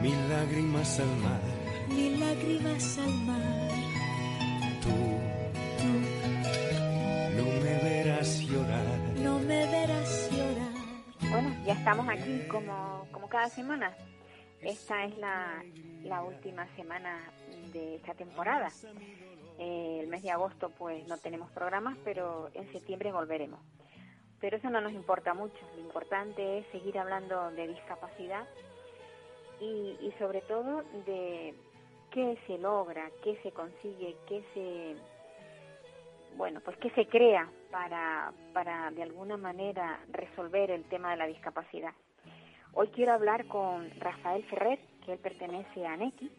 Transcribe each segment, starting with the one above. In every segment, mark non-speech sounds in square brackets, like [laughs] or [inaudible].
mil lágrimas al mar. mil lágrimas al mar. Tú Tú no me verás llorar. no me verás llorar. Bueno, ya estamos aquí como, como cada semana. Esta es la, la última semana de esta temporada. Eh, el mes de agosto pues no tenemos programas, pero en septiembre volveremos. Pero eso no nos importa mucho. Lo importante es seguir hablando de discapacidad y, y sobre todo de qué se logra, qué se consigue, qué se bueno, pues que se crea para, para de alguna manera resolver el tema de la discapacidad. Hoy quiero hablar con Rafael Ferrer, que él pertenece a NECI,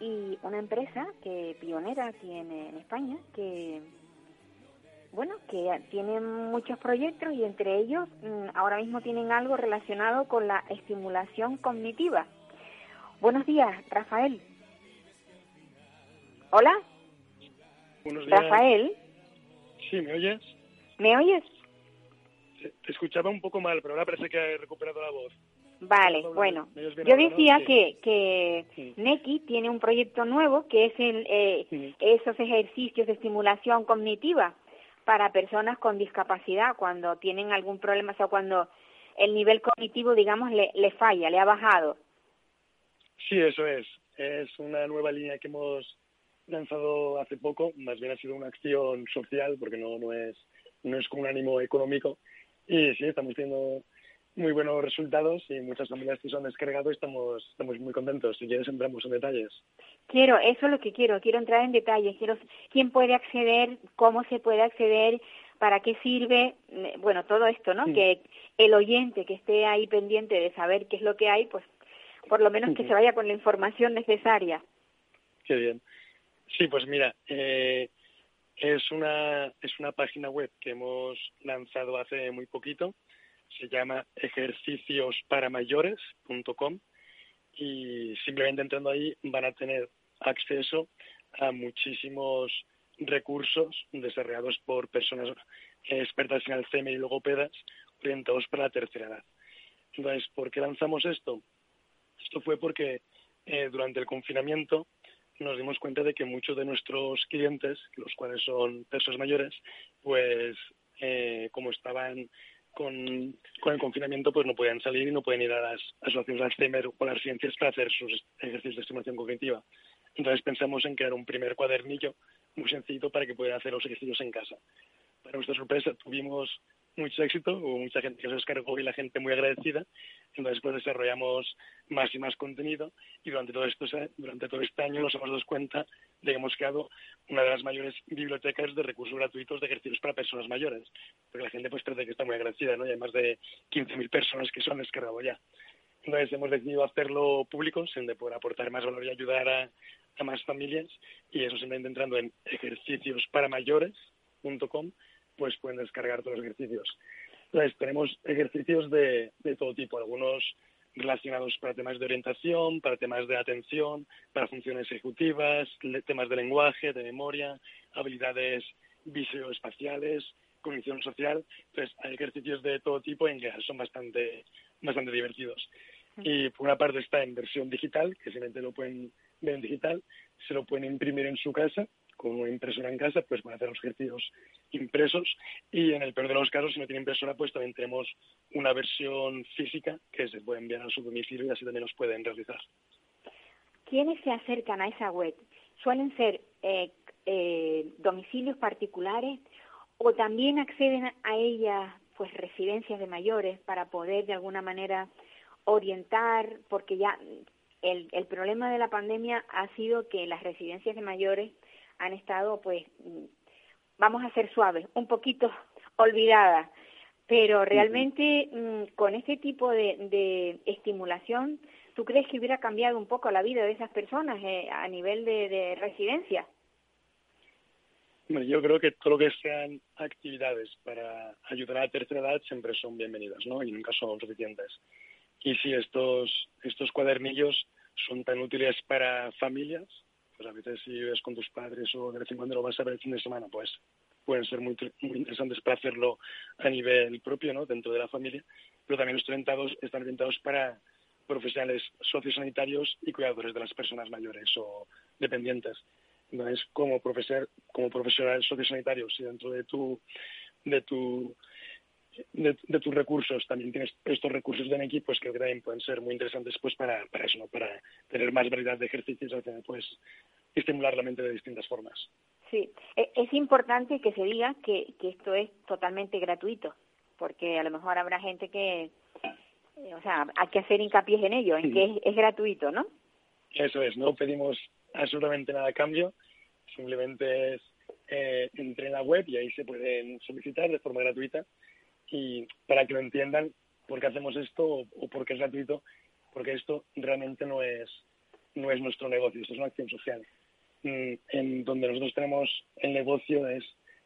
y una empresa que pionera aquí en, en España, que bueno, que tiene muchos proyectos y entre ellos mm, ahora mismo tienen algo relacionado con la estimulación cognitiva. Buenos días, Rafael. Hola, Buenos días. Rafael, Sí, ¿me oyes? ¿me oyes? Te escuchaba un poco mal, pero ahora parece que he recuperado la voz. Vale, bueno. ¿me oyes bien Yo decía que, que Sí. NECI tiene un proyecto nuevo que es el, eh, Sí. esos ejercicios de estimulación cognitiva para personas con discapacidad cuando tienen algún problema, o sea, cuando el nivel cognitivo, digamos, le, le falla, le ha bajado. Sí, eso es. Es una nueva línea que hemos lanzado hace poco. Más bien ha sido una acción social, porque no, no, es, no es con un ánimo económico. Y sí, estamos teniendo muy buenos resultados y muchas familias que se han descargado y estamos, estamos muy contentos. Si quieres, entramos en detalles. Quiero, eso es lo que quiero, quiero entrar en detalles, quiero quién puede acceder, cómo se puede acceder, para qué sirve, eh, bueno, todo esto, ¿no? Sí. Que el oyente que esté ahí pendiente de saber qué es lo que hay, pues por lo menos que se vaya con la información necesaria. Qué bien. Sí, pues mira, eh, es una es una página web que hemos lanzado hace muy poquito. Se llama ejerciciosparamayores.com y simplemente entrando ahí van a tener acceso a muchísimos recursos desarrollados por personas expertas en Alzheimer y logopedas orientados para la tercera edad. Entonces, ¿por qué lanzamos esto? Esto fue porque eh, durante el confinamiento nos dimos cuenta de que muchos de nuestros clientes, los cuales son personas mayores, pues eh, como estaban con, con el confinamiento, pues no podían salir y no pueden ir a las asociaciones de Alzheimer o las residencias para hacer sus ejercicios de estimulación cognitiva. Entonces pensamos en crear un primer cuadernillo muy sencillo para que pudieran hacer los ejercicios en casa. Para nuestra sorpresa tuvimos mucho éxito, hubo mucha gente que se descargó y la gente muy agradecida. Entonces pues desarrollamos más y más contenido y durante todo esto durante todo este año nos hemos dado cuenta de que hemos creado una de las mayores bibliotecas de recursos gratuitos de ejercicios para personas mayores, porque la gente pues parece que está muy agradecida, ¿no? Y hay más de 15.000 personas que han descargado ya. Entonces hemos decidido hacerlo público, de poder aportar más valor y ayudar a, a más familias, y eso simplemente entrando en ejerciciosparamayores.com, pues pueden descargar todos los ejercicios. Entonces tenemos ejercicios de, de todo tipo, algunos relacionados para temas de orientación, para temas de atención, para funciones ejecutivas, temas de lenguaje, de memoria, habilidades visoespaciales, cognición social. Entonces, hay ejercicios de todo tipo y en general son bastante, bastante divertidos. Y por una parte está en versión digital, que simplemente lo pueden ver en digital, se lo pueden imprimir en su casa, con una impresora en casa, pues a hacer los ejercicios impresos. Y en el peor de los casos, si no tiene impresora, pues también tenemos una versión física que se puede enviar a su domicilio y así también los pueden realizar. ¿Quiénes se acercan a esa web? ¿Suelen ser eh, eh, domicilios particulares o también acceden a ella pues residencias de mayores para poder de alguna manera orientar? Porque ya el, el problema de la pandemia ha sido que las residencias de mayores han estado pues vamos a ser suaves, un poquito [laughs] olvidadas, pero realmente mm, con este tipo de, de estimulación ¿tú crees que hubiera cambiado un poco la vida de esas personas eh, a nivel de, de residencia? Bueno, yo creo que todo lo que sean actividades para ayudar a la tercera edad siempre son bienvenidas, ¿no? Y nunca son suficientes. Y si estos, estos cuadernillos son tan útiles para familias, pues a veces si vives con tus padres o de vez en cuando lo vas a ver el fin de semana, pues pueden ser muy, muy interesantes para hacerlo a nivel propio, ¿no? Dentro de la familia, pero también están orientados, están orientados para profesionales sociosanitarios y cuidadores de las personas mayores o dependientes. Entonces, como profesor, como profesional sociosanitario, si dentro de tu, de tu de, tus recursos también tienes estos recursos de equipo, pues creo que también pueden ser muy interesantes pues para, para eso, ¿no? para tener más variedad de ejercicios, pues estimular la mente de distintas formas. Sí, e, es importante que se diga que, que esto es totalmente gratuito, porque a lo mejor habrá gente que, eh, o sea, hay que hacer hincapié en ello, en que es, es gratuito, ¿no? Eso es, no pedimos absolutamente nada a cambio, simplemente es eh, entre en la web y ahí se pueden solicitar de forma gratuita y para que lo entiendan por qué hacemos esto o, por qué es gratuito, porque esto realmente no es, no es nuestro negocio, esto es una acción social. Mm, en donde nosotros tenemos el negocio es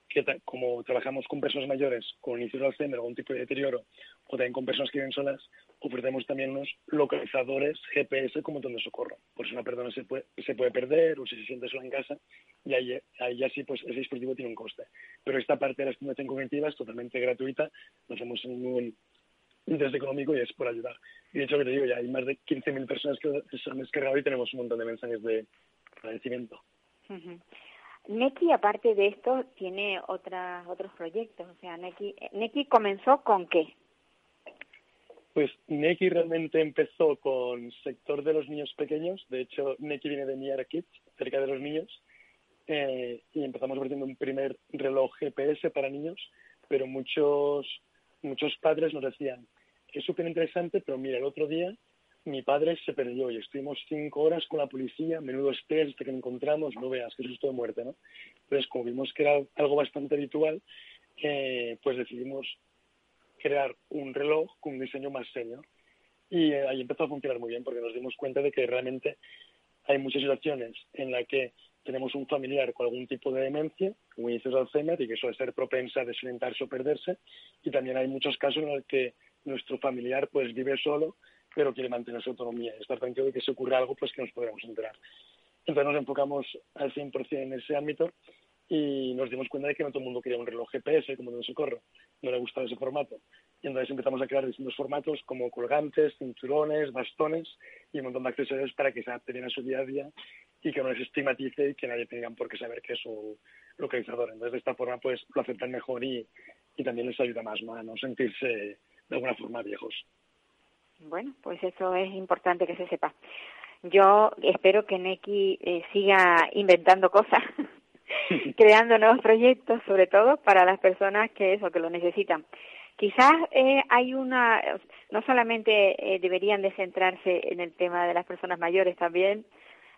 que como trabajamos con personas mayores con inicio de Alzheimer, algún tipo de deterioro, o también con personas que viven solas, ofrecemos también unos localizadores GPS como donde socorro. Por si una persona se puede, se puede perder o si se siente sola en casa, y ahí, ahí ya sí, pues ese dispositivo tiene un coste. Pero esta parte de la estimulación cognitiva es totalmente gratuita, no hacemos ningún interés económico y es por ayudar. Y de hecho, que te digo, ya hay más de 15.000 personas que se han descargado y tenemos un montón de mensajes de agradecimiento. Neki, aparte de esto, tiene otras, otros proyectos. O sea, Neki, Neki comenzó con qué? Pues Neki realmente empezó con sector de los niños pequeños. De hecho, Neki viene de Near Kids, cerca de los niños. Eh, y empezamos ofreciendo un primer reloj GPS para niños, pero muchos, muchos padres nos decían, es súper interesante, pero mira, el otro día mi padre se perdió y estuvimos cinco horas con la policía, menudo estrés hasta que lo encontramos, no veas, qué susto de muerte, ¿no? Entonces, como vimos que era algo bastante habitual, eh, pues decidimos crear un reloj con un diseño más serio. Y eh, ahí empezó a funcionar muy bien porque nos dimos cuenta de que realmente hay muchas situaciones en las que tenemos un familiar con algún tipo de demencia, como dices Alzheimer, y que suele ser propensa a desorientarse o perderse. Y también hay muchos casos en los que nuestro familiar pues vive solo pero quiere mantener su autonomía y estar tranquilo de que si ocurre algo, pues que nos podremos enterar. Entonces nos enfocamos al 100% en ese ámbito y nos dimos cuenta de que no todo el mundo quería un reloj GPS como de socorro, no le gustaba ese formato. Y entonces empezamos a crear distintos formatos como colgantes, cinturones, bastones y un montón de accesorios para que se adapten a su día a día y que no les estigmatice y que nadie tenga por qué saber que es un localizador. Entonces de esta forma pues lo aceptan mejor y, y también les ayuda más a no sentirse de alguna forma viejos. Bueno, pues eso es importante que se sepa. Yo espero que Neki eh, siga inventando cosas, [laughs] creando nuevos proyectos, sobre todo para las personas que eso, que lo necesitan. Quizás eh, hay una, no solamente eh, deberían de centrarse en el tema de las personas mayores, también,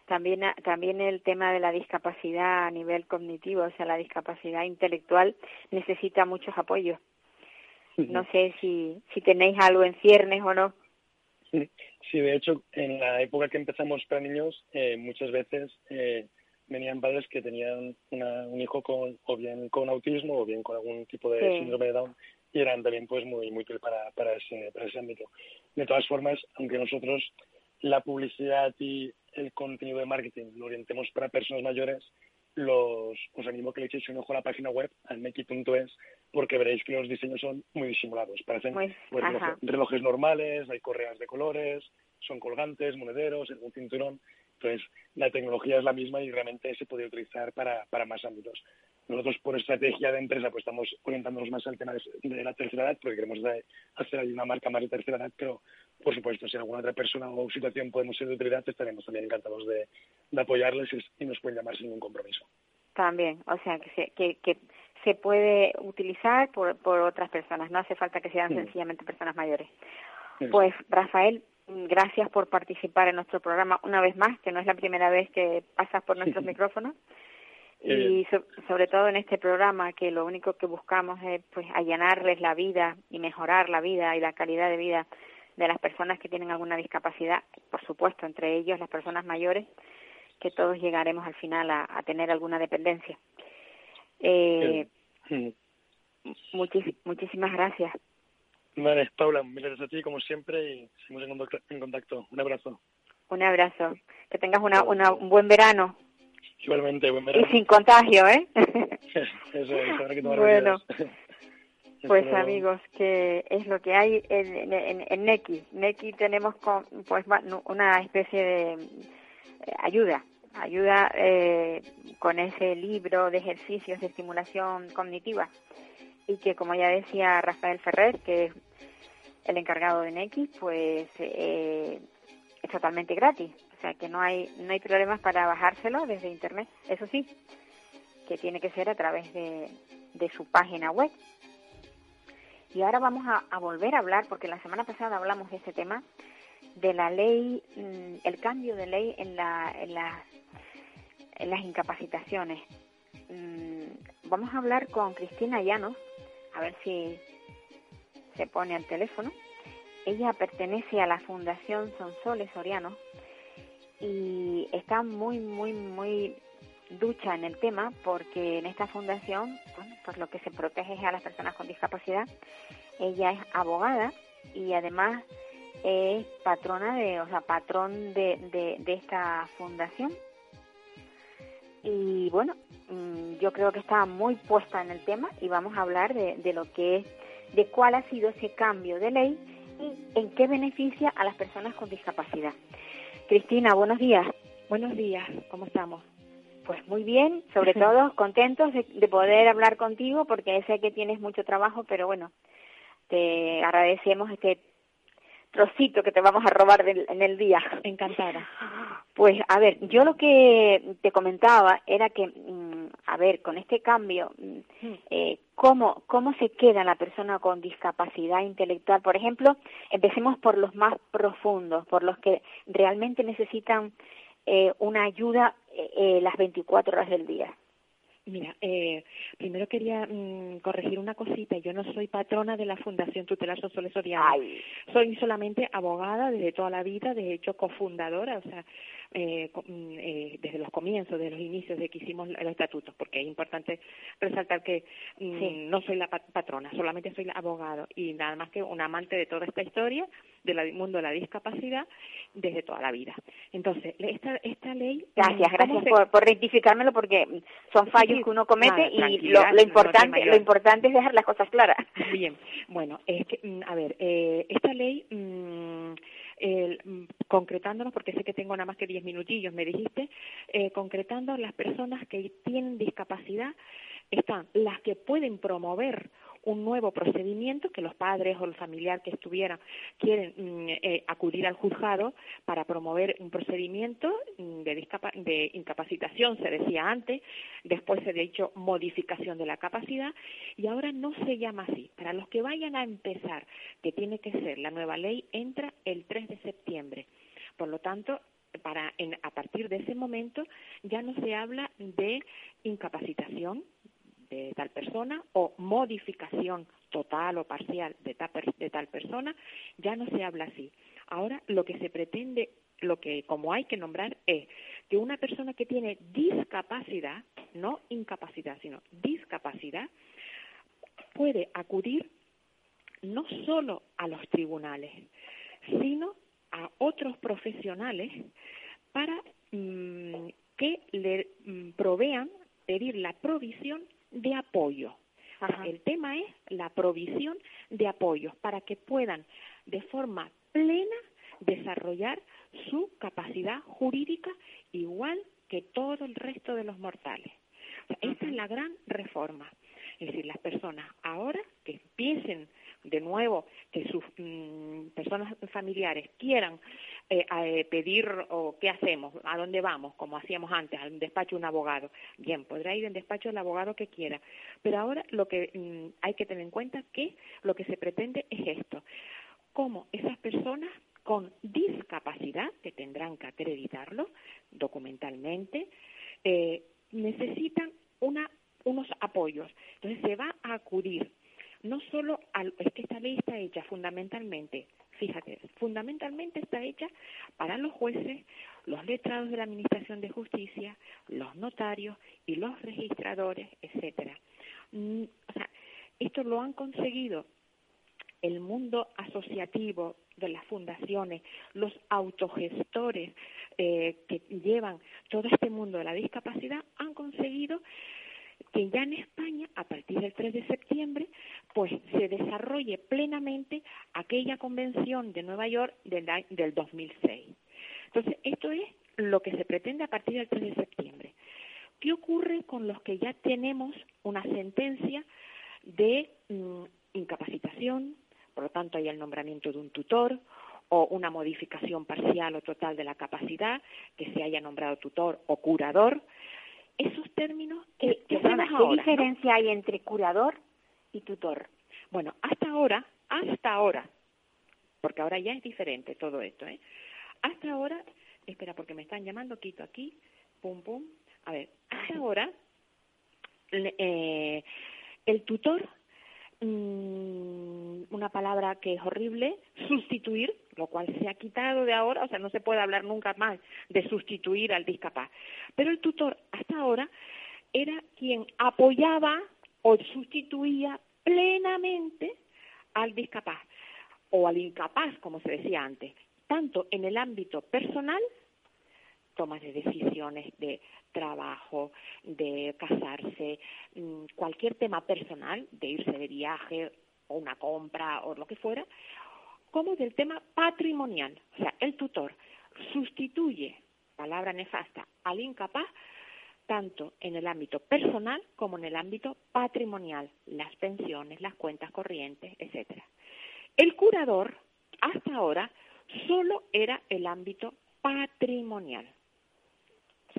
también, también el tema de la discapacidad a nivel cognitivo, o sea, la discapacidad intelectual necesita muchos apoyos. No sé si, si tenéis algo en ciernes o no. Sí, de hecho, en la época que empezamos para niños, eh, muchas veces eh, venían padres que tenían un hijo con, o bien con autismo o bien con algún tipo de síndrome de Down y eran también pues muy muy útil para, para, ese, para ese ámbito. De todas formas, aunque nosotros la publicidad y el contenido de marketing lo orientemos para personas mayores, los, os animo a que le echéis un ojo a la página web, almeki.es, porque veréis que los diseños son muy disimulados. Parecen pues, relojes, normales, hay correas de colores, son colgantes, monederos, algún cinturón. Entonces, la tecnología es la misma y realmente se puede utilizar para, para más ámbitos. Nosotros, por estrategia de empresa, pues estamos orientándonos más al tema de, la tercera edad, porque queremos hacer ahí una marca más de tercera edad, pero, por supuesto, si alguna otra persona o situación podemos ser de utilidad, estaremos también encantados de, apoyarles y, nos pueden llamar sin ningún compromiso. También, o sea, que se, que, que se puede utilizar por, por otras personas, no hace falta que sean sencillamente personas mayores. Pues, Rafael, gracias por participar en nuestro programa una vez más, que no es la primera vez que pasas por nuestros micrófonos [laughs] y sobre todo en este programa que lo único que buscamos es pues allanarles la vida y mejorar la vida y la calidad de vida de las personas que tienen alguna discapacidad, por supuesto, entre ellos las personas mayores, que todos llegaremos al final a, tener alguna dependencia. Eh, muchísimas gracias. Vale, Paula, gracias a ti como siempre y seguimos en contacto. Un abrazo. Un abrazo. Que tengas una, una, un buen verano. Igualmente, buen verano. Y sin contagio, ¿eh? [laughs] [laughs] Eso es, habrá que Bueno. [laughs] Pues amigos, que es lo que hay en, en, en Neki. Neki tenemos con, pues una especie de eh, ayuda, ayuda eh, con ese libro de ejercicios de estimulación cognitiva y que como ya decía Rafael Ferrer, que es el encargado de Neki, pues eh, es totalmente gratis, o sea que no hay no hay problemas para bajárselo desde internet. Eso sí, que tiene que ser a través de, de su página web. Y ahora vamos a, volver a hablar, porque la semana pasada hablamos de este tema, de la ley, mm, el cambio de ley en, la, en, en las incapacitaciones. Mm, vamos a hablar con Cristina Llanos, a ver si se pone al teléfono. Ella pertenece a la Fundación Sonsoles Soriano y está muy, muy, muy ducha en el tema porque en esta fundación, bueno, pues lo que se protege es a las personas con discapacidad. Ella es abogada y además es patrona de, o sea, patrón de, de, esta fundación. Y bueno, mm, yo creo que está muy puesta en el tema y vamos a hablar de, de lo que es, de cuál ha sido ese cambio de ley y en qué beneficia a las personas con discapacidad. Cristina, buenos días. Buenos días, ¿cómo estamos? Pues muy bien, sobre [laughs] todo contentos de, poder hablar contigo porque sé que tienes mucho trabajo, pero bueno, te agradecemos este trocito que te vamos a robar en el día. Encantada. Pues a ver, yo lo que te comentaba era que, mm, a ver, con este cambio, mm, hmm. eh, ¿cómo, ¿cómo se queda la persona con discapacidad intelectual? Por ejemplo, empecemos por los más profundos, por los que realmente necesitan eh, una ayuda eh, eh, las 24 horas del día. Mira, eh, primero quería mm, corregir una cosita. Yo no soy patrona de la Fundación Tutelar Soles. Soy solamente abogada desde toda la vida, de hecho cofundadora, o sea, eh, mm, eh, desde los comienzos, desde los inicios de que hicimos los estatutos, porque es importante resaltar que mm, no soy la patrona, solamente soy la abogada y nada más que un amante de toda esta historia del mundo de la discapacidad desde toda la vida. Entonces, esta, esta ley... Gracias, gracias por, por, rectificármelo porque son fallos que uno comete y lo, importante lo importante es dejar las cosas claras. Bien, bueno, es que, mm, a ver, eh, esta ley... Mm, concretándonos, porque sé que tengo nada más que diez minutillos, me dijiste, eh, concretando las personas que tienen discapacidad, están las que pueden promover un nuevo procedimiento que los padres o el familiar que estuviera quieren mm, eh, acudir al juzgado para promover un procedimiento mm, de, incapacitación, se decía antes, después se ha dicho modificación de la capacidad y ahora no se llama así. Para los que vayan a empezar, que tiene que ser la nueva ley, entra el 3 de septiembre. Por lo tanto, para a partir de ese momento ya no se habla de incapacitación, de tal persona o modificación total o parcial de tal, de tal persona, ya no se habla así. Ahora lo que se pretende, lo que como hay que nombrar es que una persona que tiene discapacidad, no incapacidad, sino discapacidad, puede acudir no solo a los tribunales, sino a otros profesionales para mm, que le mm, provean pedir la provisión de apoyo. El tema es la provisión de apoyos para que puedan de forma plena desarrollar su capacidad jurídica igual que todo el resto de los mortales. esta es la gran reforma. Es decir, las personas ahora que empiecen de nuevo, que sus mm, personas familiares quieran eh, eh, pedir o qué hacemos, a dónde vamos, como hacíamos antes, al despacho de un abogado. Bien, podrá ir en despacho del abogado que quiera. Pero ahora lo que mm, hay que tener en cuenta que lo que se pretende es esto, cómo esas personas con discapacidad, que tendrán que acreditarlo documentalmente, eh, necesitan una, unos apoyos. Entonces se va a acudir no solo al, es que esta ley está hecha fundamentalmente, fíjate, fundamentalmente está hecha para los jueces, los letrados de la Administración de Justicia, los notarios y los registradores, etcétera. Mm, esto lo han conseguido el mundo asociativo de las fundaciones, los autogestores eh, que llevan todo este mundo de la discapacidad han conseguido que ya en España, a partir del 3 de septiembre, pues se desarrolle plenamente aquella convención de Nueva York del, del 2006. Entonces, esto es lo que se pretende a partir del 3 de septiembre. ¿Qué ocurre con los que ya tenemos una sentencia de mm, incapacitación, por lo tanto hay el nombramiento de un tutor o una modificación parcial o total de la capacidad, que se haya nombrado tutor o curador? Esos términos que, ¿Qué, diferencia hay entre curador y tutor? Bueno, hasta ahora, hasta ahora, porque ahora ya es diferente todo esto, ¿eh? Hasta ahora, espera, porque me están llamando, quito aquí, pum, pum. A ver, hasta ahora, eh, el tutor, mmm, una palabra que es horrible, [laughs] sustituir, lo cual se ha quitado de ahora, o sea, no se puede hablar nunca más de sustituir al discapaz. Pero el tutor, hasta ahora, era quien apoyaba o sustituía plenamente al discapaz o al incapaz, como se decía antes tanto en el ámbito personal, tomas de decisiones de trabajo, de casarse, mm, cualquier tema personal, de irse de viaje o una compra o lo que fuera, como del tema patrimonial. O sea, el tutor sustituye, palabra nefasta, al incapaz tanto en el ámbito personal como en el ámbito patrimonial, las pensiones, las cuentas corrientes, etcétera. El curador, hasta ahora, solo era el ámbito patrimonial.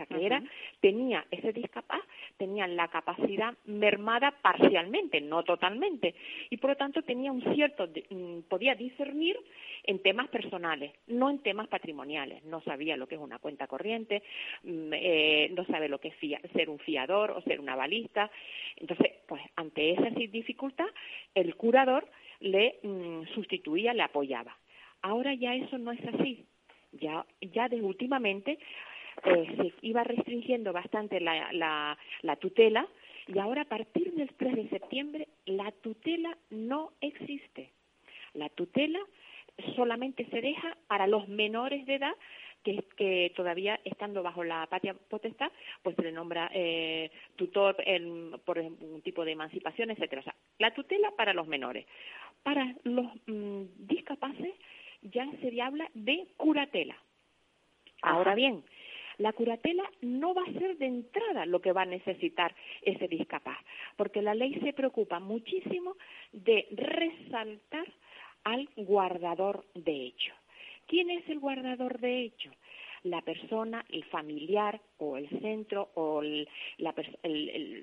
Sea, que era, tenía ese discapaz, tenía la capacidad mermada parcialmente, no totalmente, y por lo tanto tenía un cierto, mm, podía discernir en temas personales, no en temas patrimoniales. No sabía lo que es una cuenta corriente, mm, eh, no sabe lo que es ser un fiador o ser una balista. Entonces, pues ante esa dificultad, el curador le mm, sustituía, le apoyaba. Ahora ya eso no es así. Ya, ya de últimamente eh, se iba restringiendo bastante la, la, la tutela y ahora a partir del 3 de septiembre la tutela no existe. La tutela solamente se deja para los menores de edad que, que, todavía estando bajo la patria potestad, pues se le nombra eh, tutor por un tipo de emancipación, etcétera. O sea, la tutela para los menores. Para los mm, discapaces ya se habla de curatela. Ahora bien, la curatela no va a ser de entrada lo que va a necesitar ese discapaz, porque la ley se preocupa muchísimo de resaltar al guardador de hecho. ¿Quién es el guardador de hecho? La persona, el familiar o el centro o la,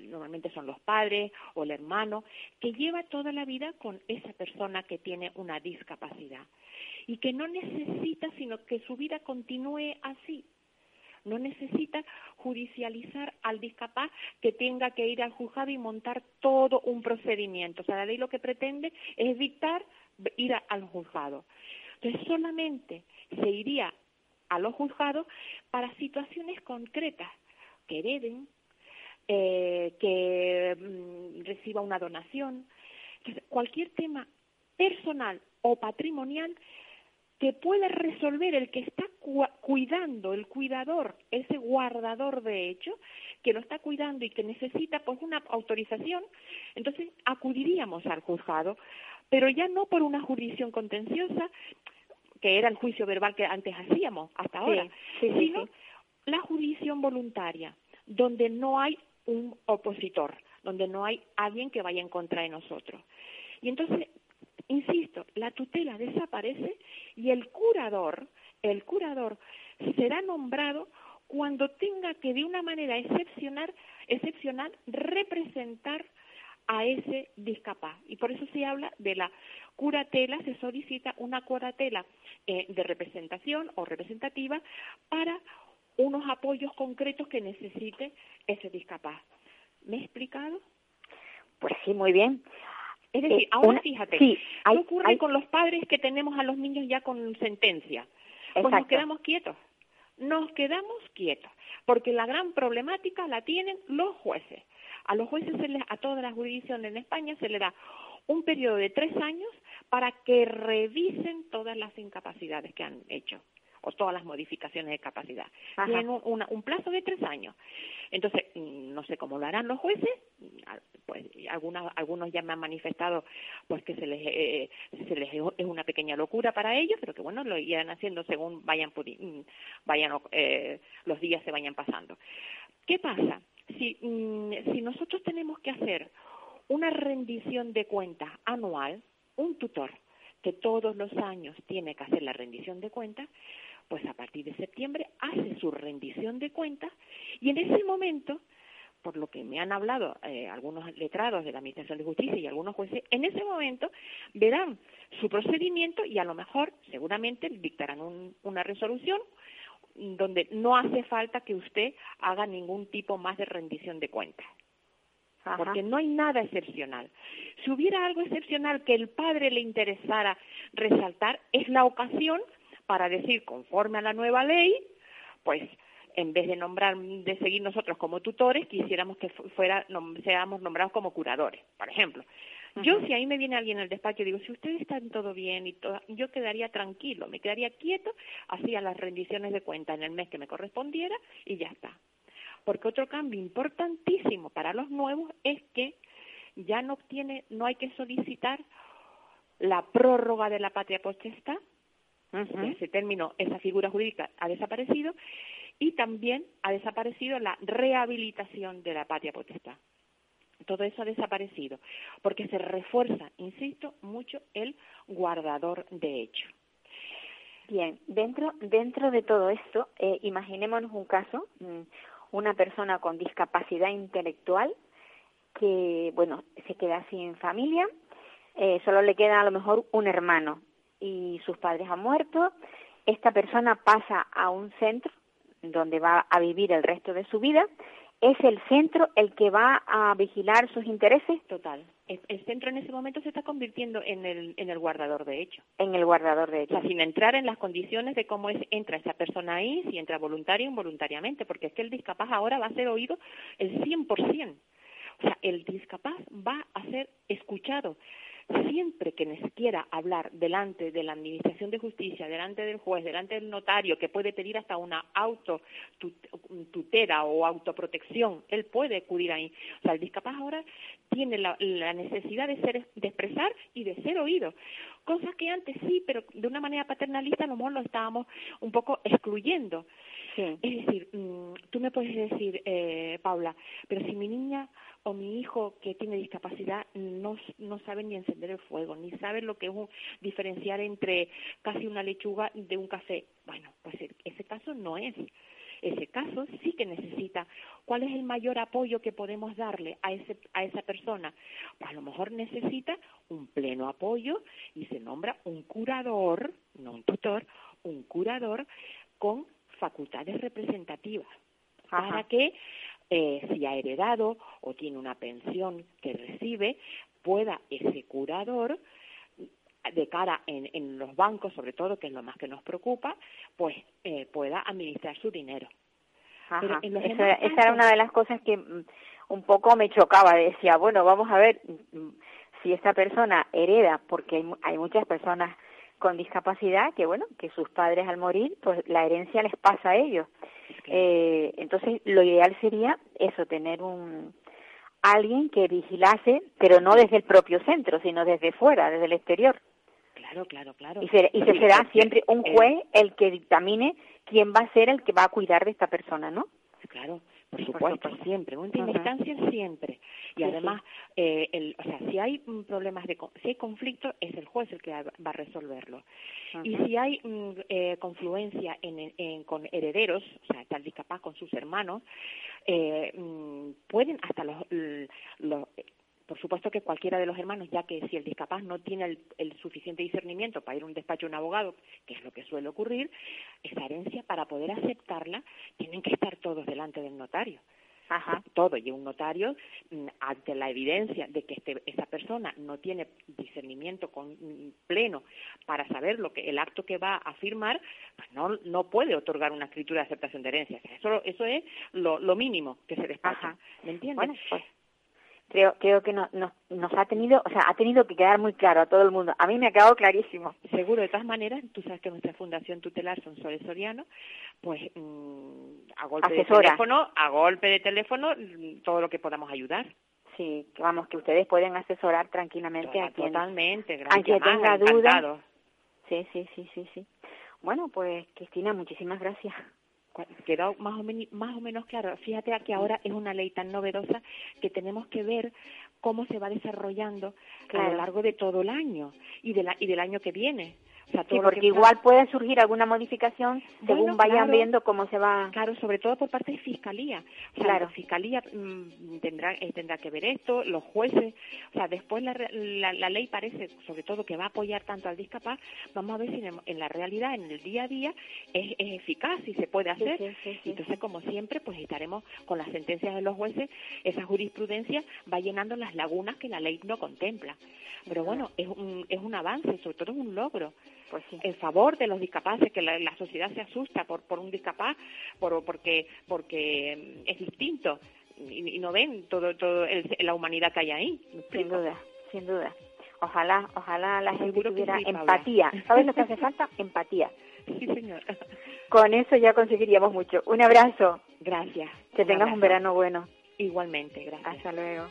normalmente son los padres o el hermano que lleva toda la vida con esa persona que tiene una discapacidad y que no necesita sino que su vida continúe así. No necesita judicializar al discapaz que tenga que ir al juzgado y montar todo un procedimiento. O sea, la ley lo que pretende es evitar ir al juzgado. Entonces, solamente se iría a los juzgados para situaciones concretas, que hereden, eh, que mm, reciba una donación. Entonces, cualquier tema personal o patrimonial que puede resolver el que está cuidando, el cuidador, ese guardador de hecho, que lo está cuidando y que necesita pues una autorización, entonces acudiríamos al juzgado, pero ya no por una jurisdicción contenciosa, que era el juicio verbal que antes hacíamos hasta ahora, sino la jurisdicción voluntaria, donde no hay un opositor, donde no hay alguien que vaya en contra de nosotros. Y entonces insisto, la tutela desaparece y el curador, el curador será nombrado cuando tenga que de una manera excepcional, excepcional representar a ese discapaz. Y por eso se habla de la curatela, se solicita una curatela eh, de representación o representativa para unos apoyos concretos que necesite ese discapaz. ¿Me he explicado? Pues sí, muy bien. Es decir, Eh, ahora una- fíjate, sí, hay- ¿qué ocurre hay- con los padres que tenemos a los niños ya con sentencia? Pues nos quedamos quietos. Nos quedamos quietos, porque la gran problemática la tienen los jueces. A los jueces, se les, a todas las jurisdicciones en España, se le da un periodo de tres años para que revisen todas las incapacidades que han hecho o todas las modificaciones de capacidad. Ajá. Tienen un, una- un plazo de tres años. Entonces, mm, no sé cómo lo harán los jueces, mm, pues algunas, algunos ya me han manifestado pues que se les, eh, se les es una pequeña locura para ellos, pero que bueno, lo irán haciendo según vayan, pudi- mm, vayan eh, los días se vayan pasando. ¿Qué pasa? Si, si nosotros tenemos que hacer una rendición de cuentas anual, un tutor que todos los años tiene que hacer la rendición de cuentas, pues a partir de septiembre hace su rendición de cuentas y en ese momento, por lo que me han hablado eh, algunos letrados de la Administración de Justicia y algunos jueces, en ese momento verán su procedimiento y a lo mejor seguramente dictarán un- una resolución donde no hace falta que usted haga ningún tipo más de rendición de cuentas Ajá. porque no hay nada excepcional. Si hubiera algo excepcional que el padre le interesara resaltar, es la ocasión para decir, conforme a la nueva ley, pues en vez de nombrar, de seguir nosotros como tutores, quisiéramos que fu- fuera, nom- seamos nombrados como curadores, por ejemplo. Yo, si ahí me viene alguien al despacho y digo, si ustedes están todo bien y todo, yo quedaría tranquilo, me quedaría quieto, hacía las rendiciones de cuenta en el mes que me correspondiera y ya está. Porque otro cambio importantísimo para los nuevos es que ya no tiene, no hay que solicitar la prórroga de la patria potestad, Ujú. ese término, esa figura jurídica ha desaparecido, y también ha desaparecido la rehabilitación de la patria potestad. Todo eso ha desaparecido, porque se refuerza, insisto, mucho el guardador de hecho. Bien, dentro, dentro de todo esto, eh, imaginémonos un caso, mm, una persona con discapacidad intelectual que, bueno, se queda sin familia, eh, solo le queda a lo mejor un hermano y sus padres han muerto, esta persona pasa a un centro donde va a vivir el resto de su vida, es el centro el que va a vigilar sus intereses Total. El, centro en ese momento se está convirtiendo en el, en el guardador de hecho. en el guardador de O sea, sin entrar en las condiciones de cómo es, entra esa persona ahí, si entra voluntaria o involuntariamente, porque es que el discapaz ahora va a ser oído el 100%. O sea, el discapaz va a ser escuchado. Siempre que les quiera hablar delante de la Administración de Justicia, delante del juez, delante del notario, que puede pedir hasta una auto tutela o autoprotección, él puede acudir ahí. O sea, el discapaz ahora tiene la, la necesidad de ser de expresar y de ser oído. Cosas que antes sí, pero de una manera paternalista a lo mejor lo estábamos un poco excluyendo. Sí. Es decir, mm, tú me puedes decir, eh, Paula, pero si mi niña o mi hijo que tiene discapacidad no, no sabe ni encender el fuego, ni sabe lo que es un, diferenciar entre casi una lechuga de un café, bueno, pues e- ese caso no es. Ese caso sí que necesita. ¿Cuál es el mayor apoyo que podemos darle a, ese, a esa persona? Pues a lo mejor necesita un pleno apoyo y se nombra un curador, no un tutor, un curador con facultades representativas Ajá. para que eh, si ha heredado o tiene una pensión que recibe, pueda ese curador de cara en, en los bancos, sobre todo, que es lo más que nos preocupa, pues eh, pueda administrar su dinero. Ajá. Esa, era una de las cosas que mm, un poco me chocaba. Decía, bueno, vamos a ver mm, si esta persona hereda, porque hay, hay muchas personas con discapacidad que, bueno, que sus padres al morir, pues la herencia les pasa a ellos. Eh, entonces, lo ideal sería eso, tener un alguien que vigilase, pero no desde el propio centro, sino desde fuera, desde el exterior. Claro, claro, claro. Y, se- y se será siempre un eh, juez el que dictamine quién va a ser el que va a cuidar de esta persona, ¿no? Claro, por supuesto, siempre, en última Ujú. instancia siempre. Y Sí, además, eh, el, o sea, si hay problemas de, si hay conflicto, es el juez el que va a resolverlo. Y si hay mm, eh, confluencia en, en- con herederos, o sea, tal discapaz con sus hermanos, eh, mm, pueden hasta los, los por supuesto que cualquiera de los hermanos, ya que si el discapaz no tiene el, el suficiente discernimiento para ir a un despacho de un abogado, que es lo que suele ocurrir, esa herencia, para poder aceptarla, tienen que estar todos delante del notario. todo, y un notario, mm, ante la evidencia de que este, esa persona no tiene discernimiento con, mm, pleno para saber lo que el acto que va a firmar, pues no, no puede otorgar una escritura de aceptación de herencia. eso, eso es lo, lo mínimo que se despacha. ¿Me entiendes? Pues, creo creo que nos, nos ha tenido o sea ha tenido que quedar muy claro a todo el mundo. A mí me ha quedado clarísimo. Seguro de todas maneras tú sabes que nuestra fundación tutelar son Soles Soriano pues mm, a golpe de teléfono a golpe de teléfono mm, todo lo que podamos ayudar. Sí vamos que ustedes pueden asesorar tranquilamente a quien totalmente gracias tenga dudas. sí sí sí sí sí. Bueno pues Cristina muchísimas gracias quedó más o, menos, más o menos claro. Fíjate que ahora es una ley tan novedosa que tenemos que ver cómo se va desarrollando a lo largo de todo el año y, de la, y del año que viene sí, porque igual puede surgir alguna modificación según vayan viendo cómo se va. Claro, sobre todo por parte de Fiscalía. claro. La Fiscalía mm, tendrá, eh, tendrá que ver esto, los jueces. O sea, después la, la, ley parece, sobre todo, que va a apoyar tanto al discapaz. Vamos a ver si en, la realidad, en el día a día, es, eficaz y se puede hacer. Entonces, como siempre, pues estaremos con las sentencias de los jueces. Esa jurisprudencia va llenando las lagunas que la ley no contempla. Pero bueno, es un, es un avance, sobre todo es un logro pues en favor de los discapaces, que la, sociedad se asusta por, por un discapaz, por, porque, porque es distinto y, no ven todo, todo la humanidad que hay ahí. Sin duda, sin duda. Ojalá, ojalá la gente tuviera empatía. ¿Sabes lo que hace falta? [laughs] Empatía. Sí, señor. Con eso ya conseguiríamos mucho. Un abrazo. Gracias. Que tengas un verano bueno. Igualmente, gracias. Hasta luego.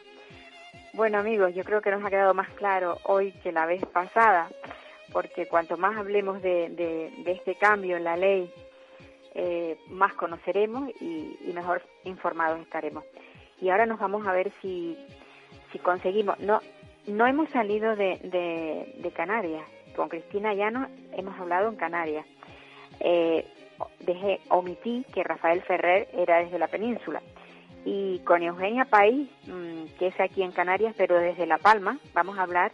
Bueno amigos, yo creo que nos ha quedado más claro hoy que la vez pasada porque cuanto más hablemos de, de, este cambio en la ley, eh, más conoceremos y, mejor informados estaremos. Y ahora nos vamos a ver si, si conseguimos. No, no hemos salido de, de, Canarias. Con Cristina Llano hemos hablado en Canarias. Eh, dejé, omití que Rafael Ferrer era desde la península. Y con Eugenia País, mm, que es aquí en Canarias, pero desde La Palma, vamos a hablar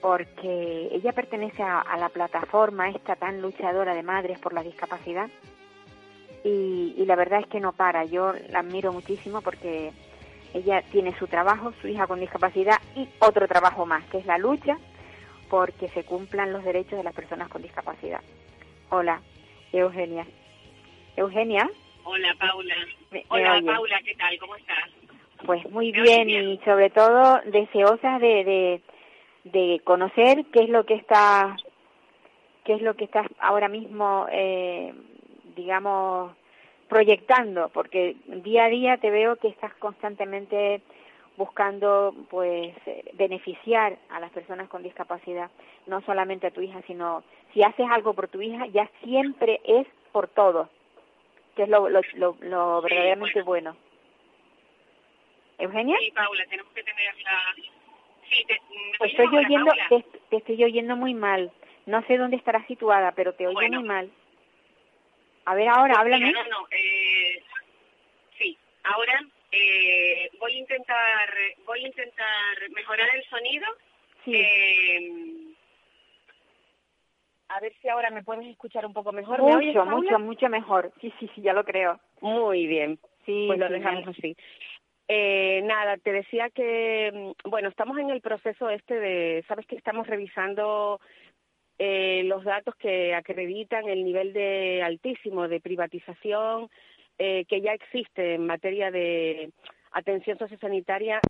porque ella pertenece a, la plataforma esta tan luchadora de madres por la discapacidad y, la verdad es que no para. Yo la admiro muchísimo porque ella tiene su trabajo, su hija con discapacidad y otro trabajo más, que es la lucha porque se cumplan los derechos de las personas con discapacidad. Hola, Eugenia. Eugenia. Hola, Paula. Hola, Paula, ¿qué tal? ¿Cómo estás? Pues muy bien, y sobre todo deseosa de de conocer qué es lo que está qué es lo que estás ahora mismo eh, digamos proyectando porque día a día te veo que estás constantemente buscando pues beneficiar a las personas con discapacidad no solamente a tu hija sino si haces algo por tu hija ya siempre es por todo que es lo, lo, lo, verdaderamente bueno. Eugenia sí Paula tenemos que tener la pues estoy oyendo, te, estoy oyendo muy mal. No sé dónde estarás situada, pero te oigo muy mal. A ver, ahora, pues háblame. no, no, eh, sí, ahora eh, voy a intentar, voy a intentar mejorar el sonido. Sí. Eh, a ver si ahora me puedes escuchar un poco mejor. Mucho, mucho, mucho mejor. Sí, sí, sí, ya lo creo. Muy bien. Sí, pues lo dejamos así. Eh, nada, te decía que, mm, bueno, estamos en el proceso este de, sabes que estamos revisando eh, los datos que acreditan el nivel de altísimo de privatización eh, que ya existe en materia de atención sociosanitaria.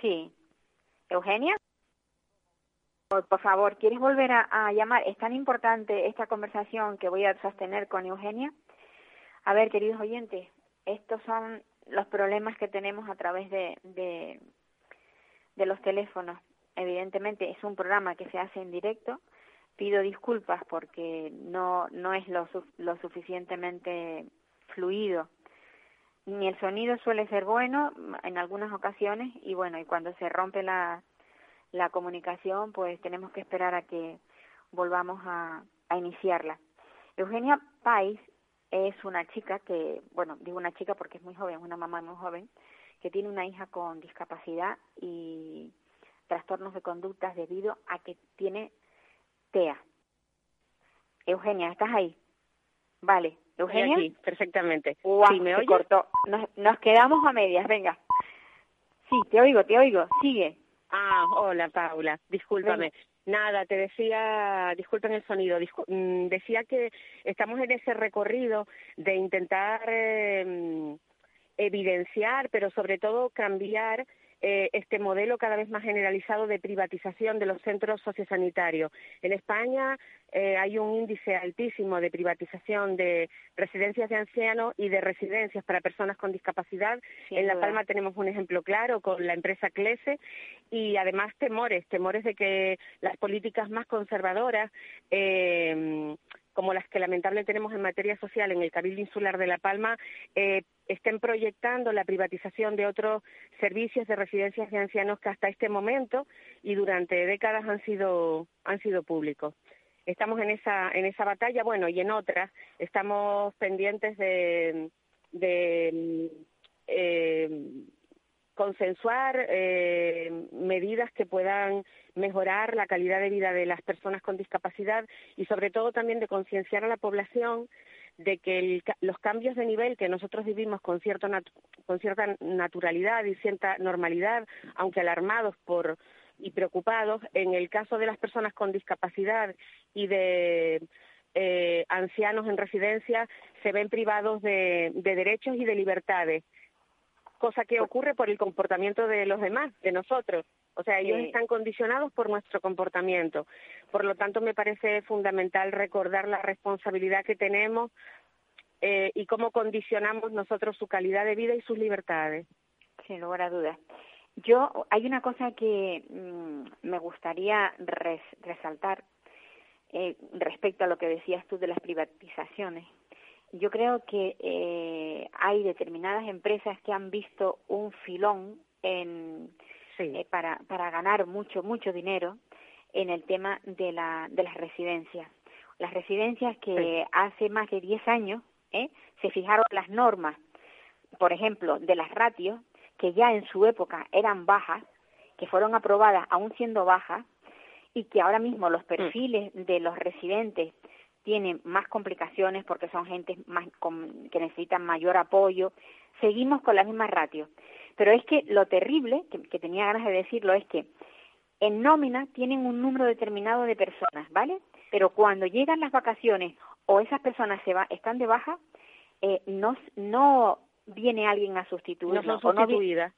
Sí. Eugenia. Por, favor, ¿quieres volver a, a, llamar? Es tan importante esta conversación que voy a sostener con Eugenia. A ver, queridos oyentes, estos son los problemas que tenemos a través de, de, los teléfonos. Evidentemente es un programa que se hace en directo. Pido disculpas porque no, no es lo, lo suficientemente fluido. Ni el sonido suele ser bueno en algunas ocasiones y bueno, y cuando se rompe la, la comunicación, pues tenemos que esperar a que volvamos a, a iniciarla. Eugenia Pais es una chica que, bueno, digo una chica porque es muy joven, una mamá muy joven, que tiene una hija con discapacidad y trastornos de conductas debido a que tiene TEA. Eugenia, ¿estás ahí? Vale, Eugenia. Aquí, perfectamente. sí, ¿me cortó. Nos, nos quedamos a medias, venga. Sí, te oigo, te oigo. Sigue. Ah, hola Paula, discúlpame. Nada, te decía, disculpen el sonido, mm, decía que estamos en ese recorrido de intentar eh, evidenciar, pero sobre todo cambiar eh, este modelo cada vez más generalizado de privatización de los centros sociosanitarios. En España eh, hay un índice altísimo de privatización de residencias de ancianos y de residencias para personas con discapacidad. en La Palma tenemos un ejemplo claro con la empresa CLESE y además temores, temores de que las políticas más conservadoras eh, como las que lamentablemente tenemos en materia social en el Cabildo Insular de La Palma, eh, estén proyectando la privatización de otros servicios de residencias de ancianos que hasta este momento y durante décadas han sido, han sido públicos. Estamos en esa, en esa batalla, bueno, y en otras estamos pendientes de, de eh, consensuar eh, medidas que puedan mejorar la calidad de vida de las personas con discapacidad y sobre todo también de concienciar a la población de que los cambios de nivel que nosotros vivimos con, cierto con cierta naturalidad y cierta normalidad, aunque alarmados por y preocupados, en el caso de las personas con discapacidad y de eh, ancianos en residencia, se ven privados de derechos y de libertades cosa que ocurre por el comportamiento de los demás, de nosotros. O sea, ellos están condicionados por nuestro comportamiento. Por lo tanto, me parece fundamental recordar la responsabilidad que tenemos eh, y cómo condicionamos nosotros su calidad de vida y sus libertades. Sin lugar a dudas. Yo, hay una cosa que mm, me gustaría resaltar eh, respecto a lo que decías tú de las privatizaciones yo creo que eh, hay determinadas empresas que han visto un filón en, eh, para, para ganar mucho, mucho dinero en el tema de, la, de las residencias. Las residencias que hace más de 10 años ¿eh? se fijaron las normas, por ejemplo, de las ratios, que ya en su época eran bajas, que fueron aprobadas aún siendo bajas, y que ahora mismo los mm. perfiles de los residentes tienen más complicaciones porque son gente más que necesitan mayor apoyo. Seguimos con la misma ratio. Pero es que lo terrible, que, tenía ganas de decirlo, es que en nómina tienen un número determinado de personas, ¿vale? Pero cuando llegan las vacaciones o esas personas se va, están de baja, eh, no, no viene alguien a sustituir. No son sustituidas.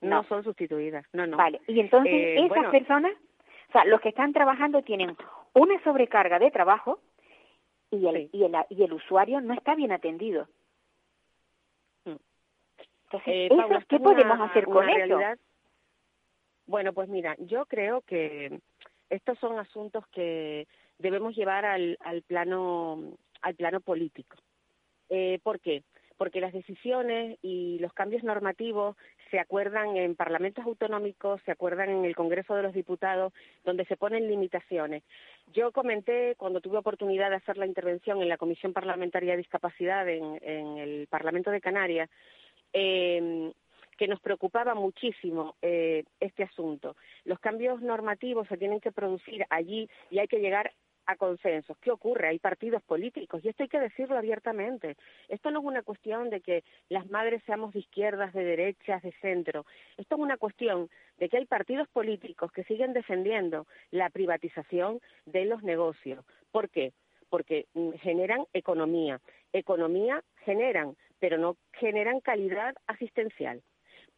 No, son sustituidas. No, no. Vale. Y entonces eh, esas personas, o sea, los que están trabajando tienen una sobrecarga de trabajo y el, y, el, y el usuario no está bien atendido. Mm. Entonces, eh, ¿qué podemos hacer con eso? Bueno, pues mira, yo creo que estos son asuntos que debemos llevar al, al plano al plano político. Eh, ¿Por qué? Porque las decisiones y los cambios normativos se acuerdan en parlamentos autonómicos, se acuerdan en el Congreso de los Diputados, donde se ponen limitaciones. Yo comenté cuando tuve oportunidad de hacer la intervención en la Comisión Parlamentaria de Discapacidad en, el Parlamento de Canarias, em, que nos preocupaba muchísimo eh, este asunto. Los cambios normativos se tienen que producir allí y hay que llegar a consensos. ¿Qué ocurre? Hay partidos políticos y esto hay que decirlo abiertamente. Esto no es una cuestión de que las madres seamos de izquierdas, de derechas, de centro. Esto es una cuestión de que hay partidos políticos que siguen defendiendo la privatización de los negocios. ¿Por qué? Porque mm, generan economía. Economía generan, pero no generan calidad asistencial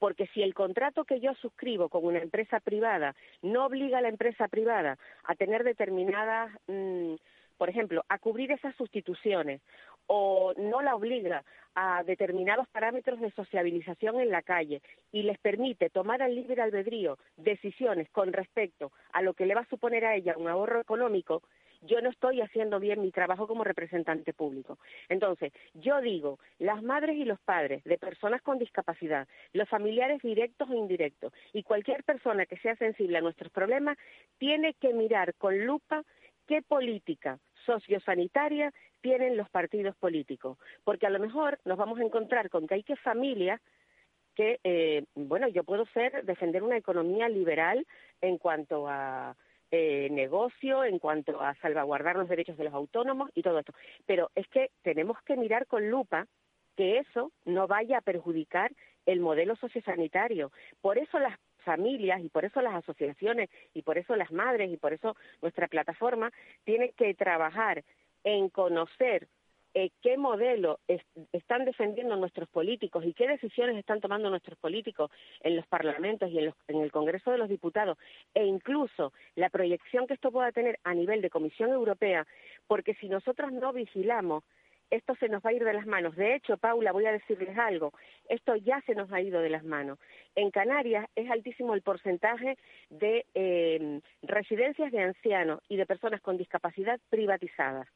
porque si el contrato que yo suscribo con una empresa privada no obliga a la empresa privada a tener determinadas, mm, por ejemplo, a cubrir esas sustituciones o no la obliga a determinados parámetros de sociabilización en la calle y les permite tomar al libre albedrío decisiones con respecto a lo que le va a suponer a ella un ahorro económico, yo no estoy haciendo bien mi trabajo como representante público. Entonces, yo digo, las madres y los padres de personas con discapacidad, los familiares directos o indirectos y cualquier persona que sea sensible a nuestros problemas, tiene que mirar con lupa qué política sociosanitaria tienen los partidos políticos. Porque a lo mejor nos vamos a encontrar con que hay que familias que, eh, bueno, yo puedo ser, defender una economía liberal en cuanto a eh, negocio, en cuanto a salvaguardar los derechos de los autónomos y todo esto. Pero es que tenemos que mirar con lupa que eso no vaya a perjudicar el modelo sociosanitario. Por eso las familias y por eso las asociaciones y por eso las madres y por eso nuestra plataforma tiene que trabajar en conocer eh, qué modelo están defendiendo nuestros políticos y qué decisiones están tomando nuestros políticos en los parlamentos y en, en, el Congreso de los Diputados, e incluso la proyección que esto pueda tener a nivel de Comisión Europea, porque si nosotros no vigilamos, esto se nos va a ir de las manos. De hecho, Paula, voy a decirles algo, esto ya se nos ha ido de las manos. En Canarias es altísimo el porcentaje de eh, residencias de ancianos y de personas con discapacidad privatizadas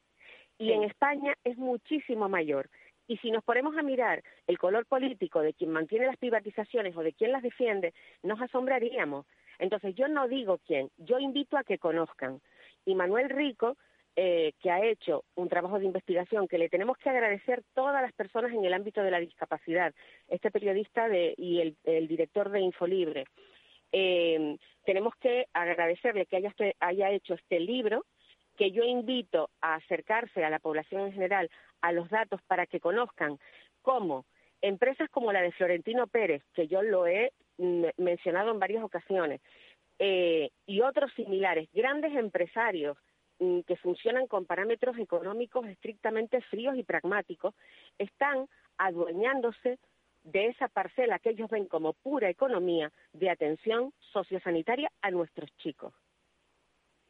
y en España es muchísimo mayor. Y si nos ponemos a mirar el color político de quien mantiene las privatizaciones o de quien las defiende, nos asombraríamos. Entonces yo no digo quién, yo invito a que conozcan. Y Manuel Rico, eh, que ha hecho un trabajo de investigación que le tenemos que agradecer todas las personas en el ámbito de la discapacidad, este periodista y el, director de Infolibre, eh, tenemos que agradecerle que haya, haya hecho este libro que yo invito a acercarse a la población en general a los datos para que conozcan cómo empresas como la de Florentino Pérez, que yo lo he mencionado en varias ocasiones, eh, y otros similares, grandes empresarios mm, que funcionan con parámetros económicos estrictamente fríos y pragmáticos, están adueñándose de esa parcela que ellos ven como pura economía de atención sociosanitaria a nuestros chicos.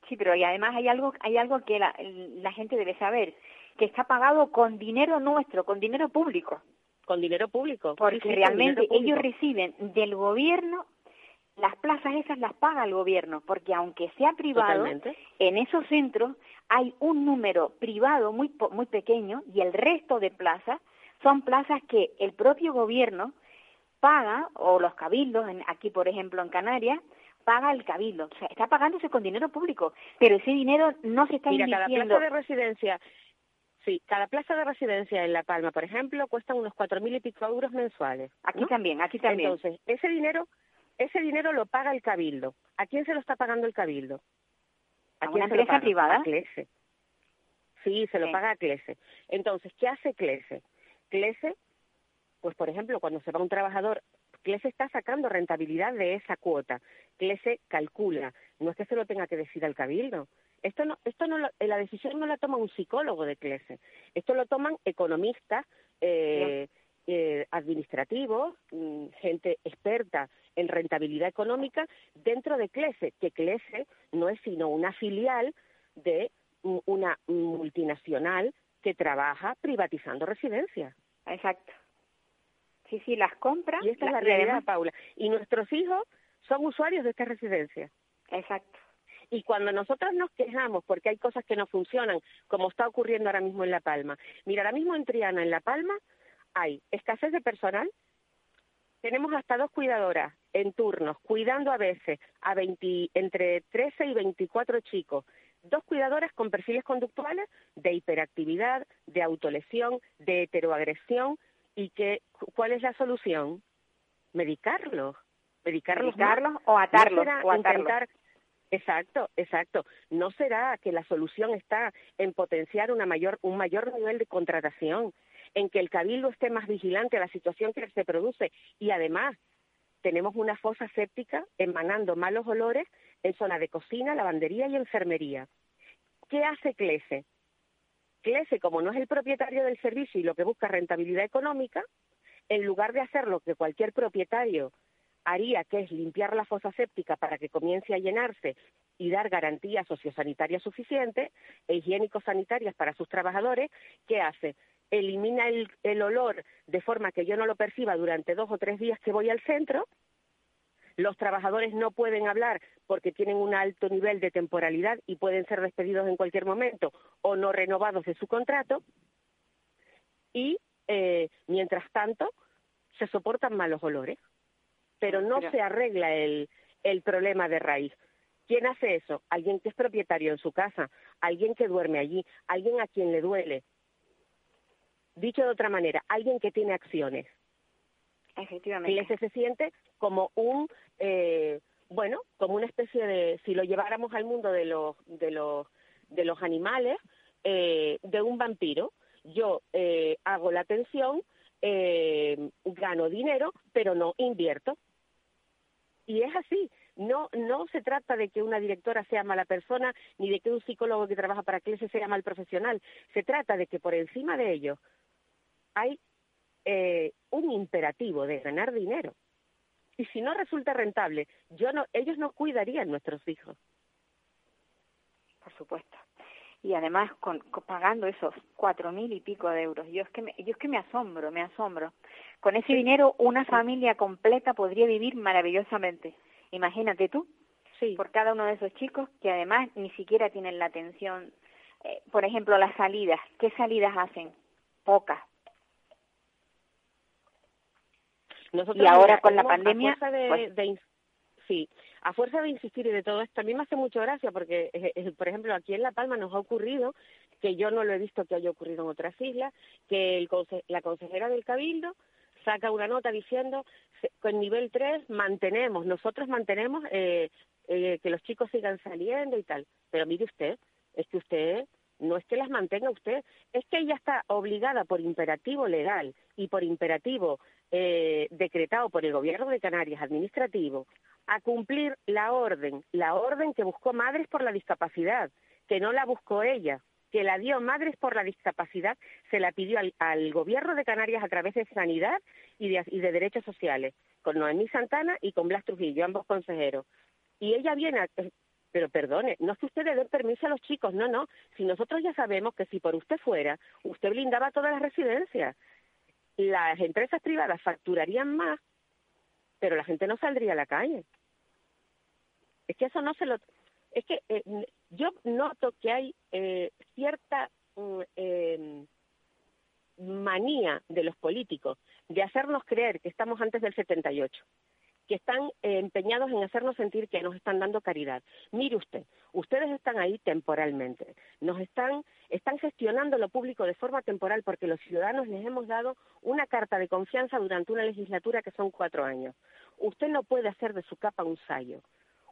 Sí, pero y además hay algo, hay algo que la, gente debe saber, que está pagado con dinero nuestro, con dinero público. Con dinero público. Porque realmente ellos reciben del gobierno, las plazas esas las paga el gobierno, porque aunque sea privado, en esos centros hay un número privado muy, muy pequeño y el resto de plazas son plazas que el propio gobierno paga, o los cabildos, aquí por ejemplo en Canarias, paga el cabildo, o sea, está pagándose con dinero público, pero ese dinero no se está Mira, cada plaza de residencia, sí, cada plaza de residencia en La Palma, por ejemplo, cuesta unos cuatro mil y pico euros mensuales. Aquí también, aquí también. Entonces, ese dinero, ese dinero lo paga el cabildo. ¿A quién se lo está pagando el cabildo? ¿A, una empresa privada? A Clese. Sí, se lo paga a Clese. Entonces, ¿qué hace Clese? Clese, pues por ejemplo, cuando se va un trabajador CLESE está sacando rentabilidad de esa cuota. CLESE calcula, no es que se lo tenga que decir al cabildo. Esto no, esto no la decisión no la toma un psicólogo de CLESE, esto lo toman economistas, eh, eh, administrativos, mm, gente experta en rentabilidad económica dentro de CLESE, que CLESE no es sino una filial de una multinacional que trabaja privatizando residencias. Exacto. Sí, sí, las compras. Y esta es la realidad, Paula. Y nuestros hijos son usuarios de esta residencia. Exacto. Y cuando nosotros nos quejamos porque hay cosas que no funcionan, como está ocurriendo ahora mismo en La Palma. Mira, ahora mismo en Triana, en La Palma, hay escasez de personal. Tenemos hasta dos cuidadoras en turnos, cuidando a veces a 20, entre 13 y 24 chicos. Dos cuidadoras con perfiles conductuales de hiperactividad, de autolesión, de heteroagresión, y que cuál es la solución medicarlos medicarlos, o atarlos o intentar exacto exacto. No será que la solución está en potenciar una mayor un mayor nivel de contratación en que el cabildo esté más vigilante a la situación que se produce. Y además tenemos una fosa séptica emanando malos olores en zona de cocina, lavandería y enfermería. ¿Qué hace CLESE? Clese, como no es el propietario del servicio y lo que busca rentabilidad económica, en lugar de hacer lo que cualquier propietario haría, que es limpiar la fosa séptica para que comience a llenarse y dar garantías sociosanitarias suficientes e higiénico-sanitarias para sus trabajadores, ¿qué hace? Elimina el olor de forma que yo no lo perciba durante dos o tres días que voy al centro, los trabajadores no pueden hablar porque tienen un alto nivel de temporalidad y pueden ser despedidos en cualquier momento o no renovados de su contrato. Y eh, mientras tanto se soportan malos olores, pero no se arregla el, el problema de raíz. ¿Quién hace eso? Alguien que es propietario en su casa, alguien que duerme allí, alguien a quien le duele. Dicho de otra manera, alguien que tiene acciones. Efectivamente. se siente como un, eh, bueno, como una especie de, si lo lleváramos al mundo de los, de los, de los animales, eh, de un vampiro. Yo eh, hago la atención, eh, gano dinero, pero no invierto. Y es así. No, no se trata de que una directora sea mala persona ni de que un psicólogo que trabaja para clase sea mal profesional. Se trata de que por encima de ello hay eh, un imperativo de ganar dinero. Y si no resulta rentable, yo no, ellos no cuidarían nuestros hijos. Por supuesto. Y además con, pagando esos cuatro mil y pico de euros. Yo es que me, yo es que me asombro, me asombro. Con ese dinero una familia completa podría vivir maravillosamente. Imagínate tú, sí. por cada uno de esos chicos que además ni siquiera tienen la atención. Eh, por ejemplo, las salidas. ¿Qué salidas hacen? Pocas y ahora con la pandemia, pues sí, a fuerza de insistir y de todo esto, también me hace mucho gracia porque, eh, eh, por ejemplo, aquí en La Palma nos ha ocurrido, que yo no lo he visto que haya ocurrido en otras islas, que el, la consejera del Cabildo saca una nota diciendo con nivel 3 mantenemos, nosotros mantenemos eh, eh, que los chicos sigan saliendo y tal. Pero mire usted, es que usted no es que las mantenga usted, es que ella está obligada por imperativo legal y por imperativo eh, decretado por el Gobierno de Canarias administrativo a cumplir la orden, la orden que buscó Madres por la Discapacidad, que no la buscó ella, que la dio Madres por la Discapacidad, se la pidió al, Gobierno de Canarias a través de Sanidad y de, Derechos Sociales, con Noemí Santana y con Blas Trujillo, ambos consejeros. Y ella viene a, pero perdone, no es que usted le permiso a los chicos, no, no. Si nosotros ya sabemos que si por usted fuera, usted blindaba todas las residencias. Las empresas privadas facturarían más, pero la gente no saldría a la calle. Es que eso no se lo. Es que eh, yo noto que hay eh, cierta mm, em, manía de los políticos de hacernos creer que estamos antes del 78 que están eh, empeñados en hacernos sentir que nos están dando caridad. Mire usted, ustedes están ahí temporalmente, nos están, están gestionando lo público de forma temporal porque los ciudadanos les hemos dado una carta de confianza durante una legislatura que son cuatro años. Usted no puede hacer de su capa un sayo.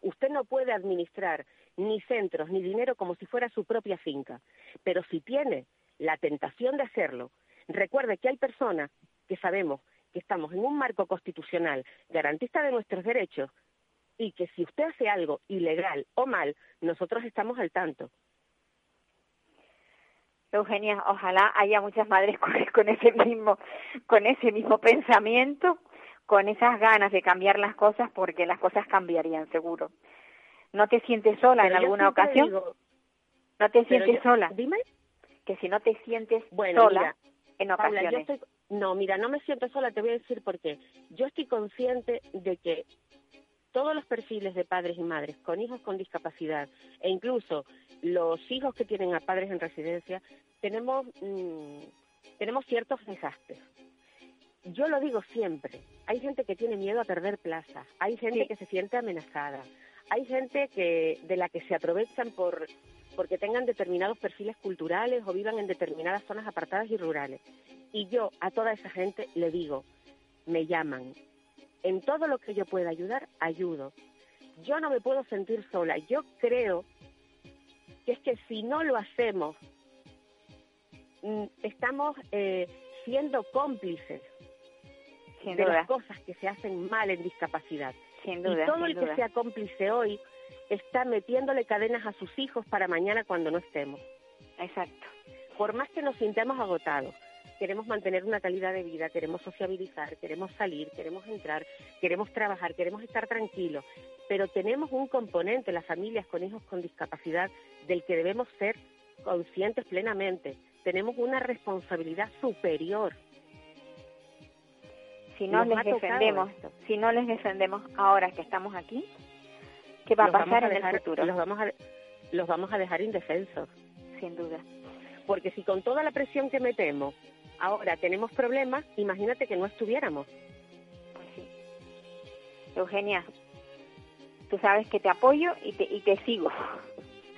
Usted no puede administrar ni centros ni dinero como si fuera su propia finca. Pero si tiene la tentación de hacerlo, recuerde que hay personas que sabemos que estamos en un marco constitucional garantista de nuestros derechos y que si usted hace algo ilegal o mal, nosotros estamos al tanto. Eugenia, ojalá haya muchas madres [laughs] con, ese mismo con ese mismo pensamiento, con esas ganas de cambiar las cosas, porque las cosas cambiarían seguro. ¿No te sientes sola en alguna ocasión? ¿No te sientes sola? Dime. Que si no te sientes sola en ocasiones. No, mira, no me siento sola, te voy a decir por qué. Yo estoy consciente de que todos los perfiles de padres y madres con hijos con discapacidad e incluso los hijos que tienen a padres en residencia, tenemos, mm, tenemos ciertos desastres. Yo lo digo siempre, hay gente que tiene miedo a perder plaza, hay gente que se siente amenazada, hay gente que de la que se aprovechan por porque tengan determinados perfiles culturales o vivan en determinadas zonas apartadas y rurales. Y yo a toda esa gente le digo, me llaman. En todo lo que yo pueda ayudar, ayudo. Yo no me puedo sentir sola. Yo creo que es que si no lo hacemos, mm, estamos eh, siendo cómplices de las cosas que se hacen mal en discapacidad. Sin duda, y todo el que sea cómplice hoy está metiéndole cadenas a sus hijos para mañana cuando no estemos. Exacto. Por más que nos sintamos agotados, queremos mantener una calidad de vida, queremos sociabilizar, queremos salir, queremos entrar, queremos trabajar, queremos estar tranquilos, pero tenemos un componente, las familias con hijos con discapacidad, del que debemos ser conscientes plenamente. Tenemos una responsabilidad superior. Si no les defendemos, si no les defendemos ahora que estamos aquí, ¿Qué va a pasar en el futuro? Los vamos, a, los vamos a dejar indefensos. Sin duda. Porque si con toda la presión que metemos ahora tenemos problemas, imagínate que no estuviéramos. Pues sí. Eugenia, tú sabes que te apoyo y te, y te sigo.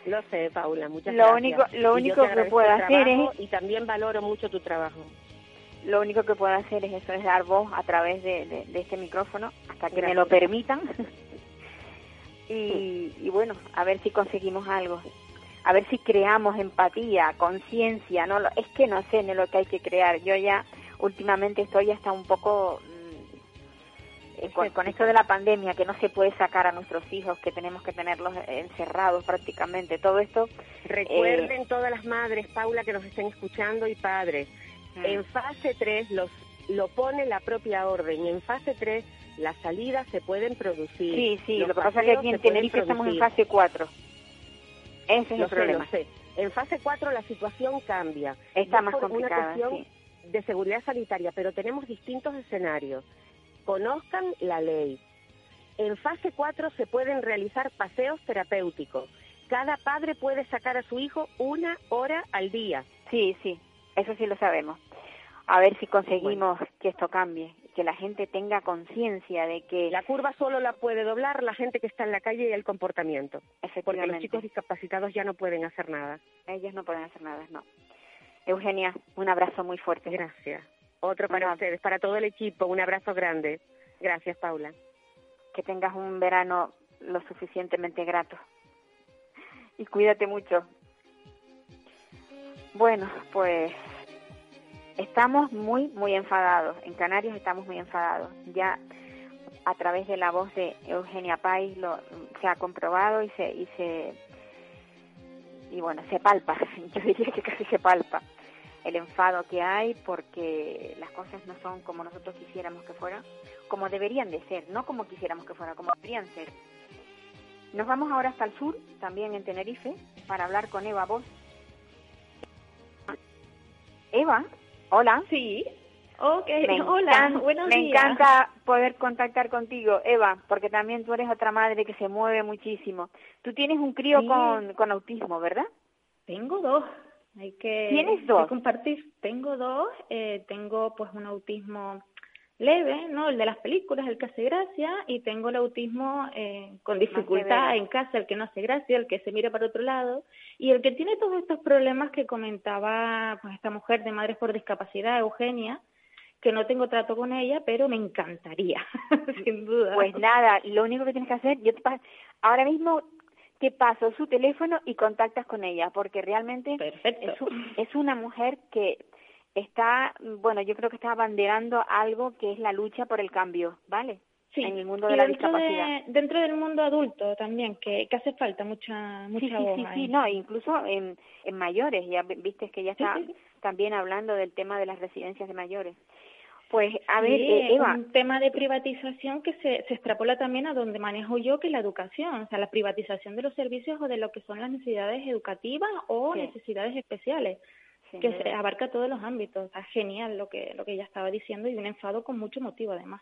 Lo sé, Paula, muchas lo gracias. Único, lo único que puedo hacer es... Y también valoro mucho tu trabajo. Lo único que puedo hacer es eso, es dar voz a través de, de, este micrófono, hasta que me lo permitan. Y, y bueno, a ver si conseguimos algo a ver si creamos empatía, conciencia, no es que no sé ni lo que hay que crear. Yo ya últimamente estoy hasta un poco mm, con, esto de la pandemia, que no se puede sacar a nuestros hijos, que tenemos que tenerlos encerrados prácticamente, todo esto. Recuerden eh, todas las madres, Paula, que nos estén escuchando y padres, mm. en fase 3 los, lo pone la propia orden y en fase 3 las salidas se pueden producir. Sí, sí, lo que pasa es que aquí en Tenerife estamos en fase 4. Ese es el problema. En fase 4 la situación cambia. Está más complicada. Una cuestión de seguridad sanitaria, pero tenemos distintos escenarios. Conozcan la ley. En fase 4 se pueden realizar paseos terapéuticos. Cada padre puede sacar a su hijo una hora al día. Sí, sí, eso sí lo sabemos. A ver si conseguimos que esto cambie que la gente tenga conciencia de que... La curva solo la puede doblar la gente que está en la calle y el comportamiento. Porque los chicos discapacitados ya no pueden hacer nada. Ellos no pueden hacer nada, no. Eugenia, un abrazo muy fuerte. Gracias. Otro para ustedes, para todo el equipo, un abrazo grande. Gracias, Paula. Que tengas un verano lo suficientemente grato. Y cuídate mucho. Bueno, pues Estamos muy, muy enfadados. En Canarias estamos muy enfadados. Ya a través de la voz de Eugenia Pais lo, se ha comprobado y se, y se y bueno, se palpa, [laughs] yo diría que casi se palpa el enfado que hay porque las cosas no son como nosotros quisiéramos que fueran, como deberían de ser, no como quisiéramos que fueran, como deberían ser. Nos vamos ahora hasta el sur, también en Tenerife, para hablar con Eva Vos. Eva, Hola. Sí. Ok, [laughs] hola, buenos días. Me encanta poder contactar contigo, Eva, porque también tú eres otra madre que se mueve muchísimo. Tú tienes un crío con, con autismo, ¿verdad? Tengo dos. Hay que, ¿Tienes dos? compartir. Tengo dos. Eh, tengo pues un autismo leve, ¿no? El de las películas, el que hace gracia, y tengo el autismo eh, con dificultad en casa, el que no hace gracia, el que se mira para otro lado, y el que tiene todos estos problemas que comentaba pues esta mujer de Madres por Discapacidad, Eugenia, que no tengo trato con ella, pero me encantaría, [laughs] sin duda. Pues nada, lo único que tienes que hacer, yo te ahora mismo te paso su teléfono y contactas con ella, porque realmente Perfecto. Es, es una mujer que está, bueno, yo creo que está abanderando algo que es la lucha por el cambio, ¿vale? Sí, en el mundo de la discapacidad. dentro del mundo adulto también, que, que hace falta mucha mucha sí, sí, sí, sí, no, incluso en, en mayores, ya viste que ya está también hablando del tema de las residencias de mayores. Pues, a ver, eh, Eva. un tema de privatización que se, se extrapola también a donde manejo yo, que es la educación, o sea, la privatización de los servicios o de lo que son las necesidades educativas o necesidades especiales que se abarca todos los ámbitos. Está genial lo que, lo que ella estaba diciendo y un enfado con mucho motivo además.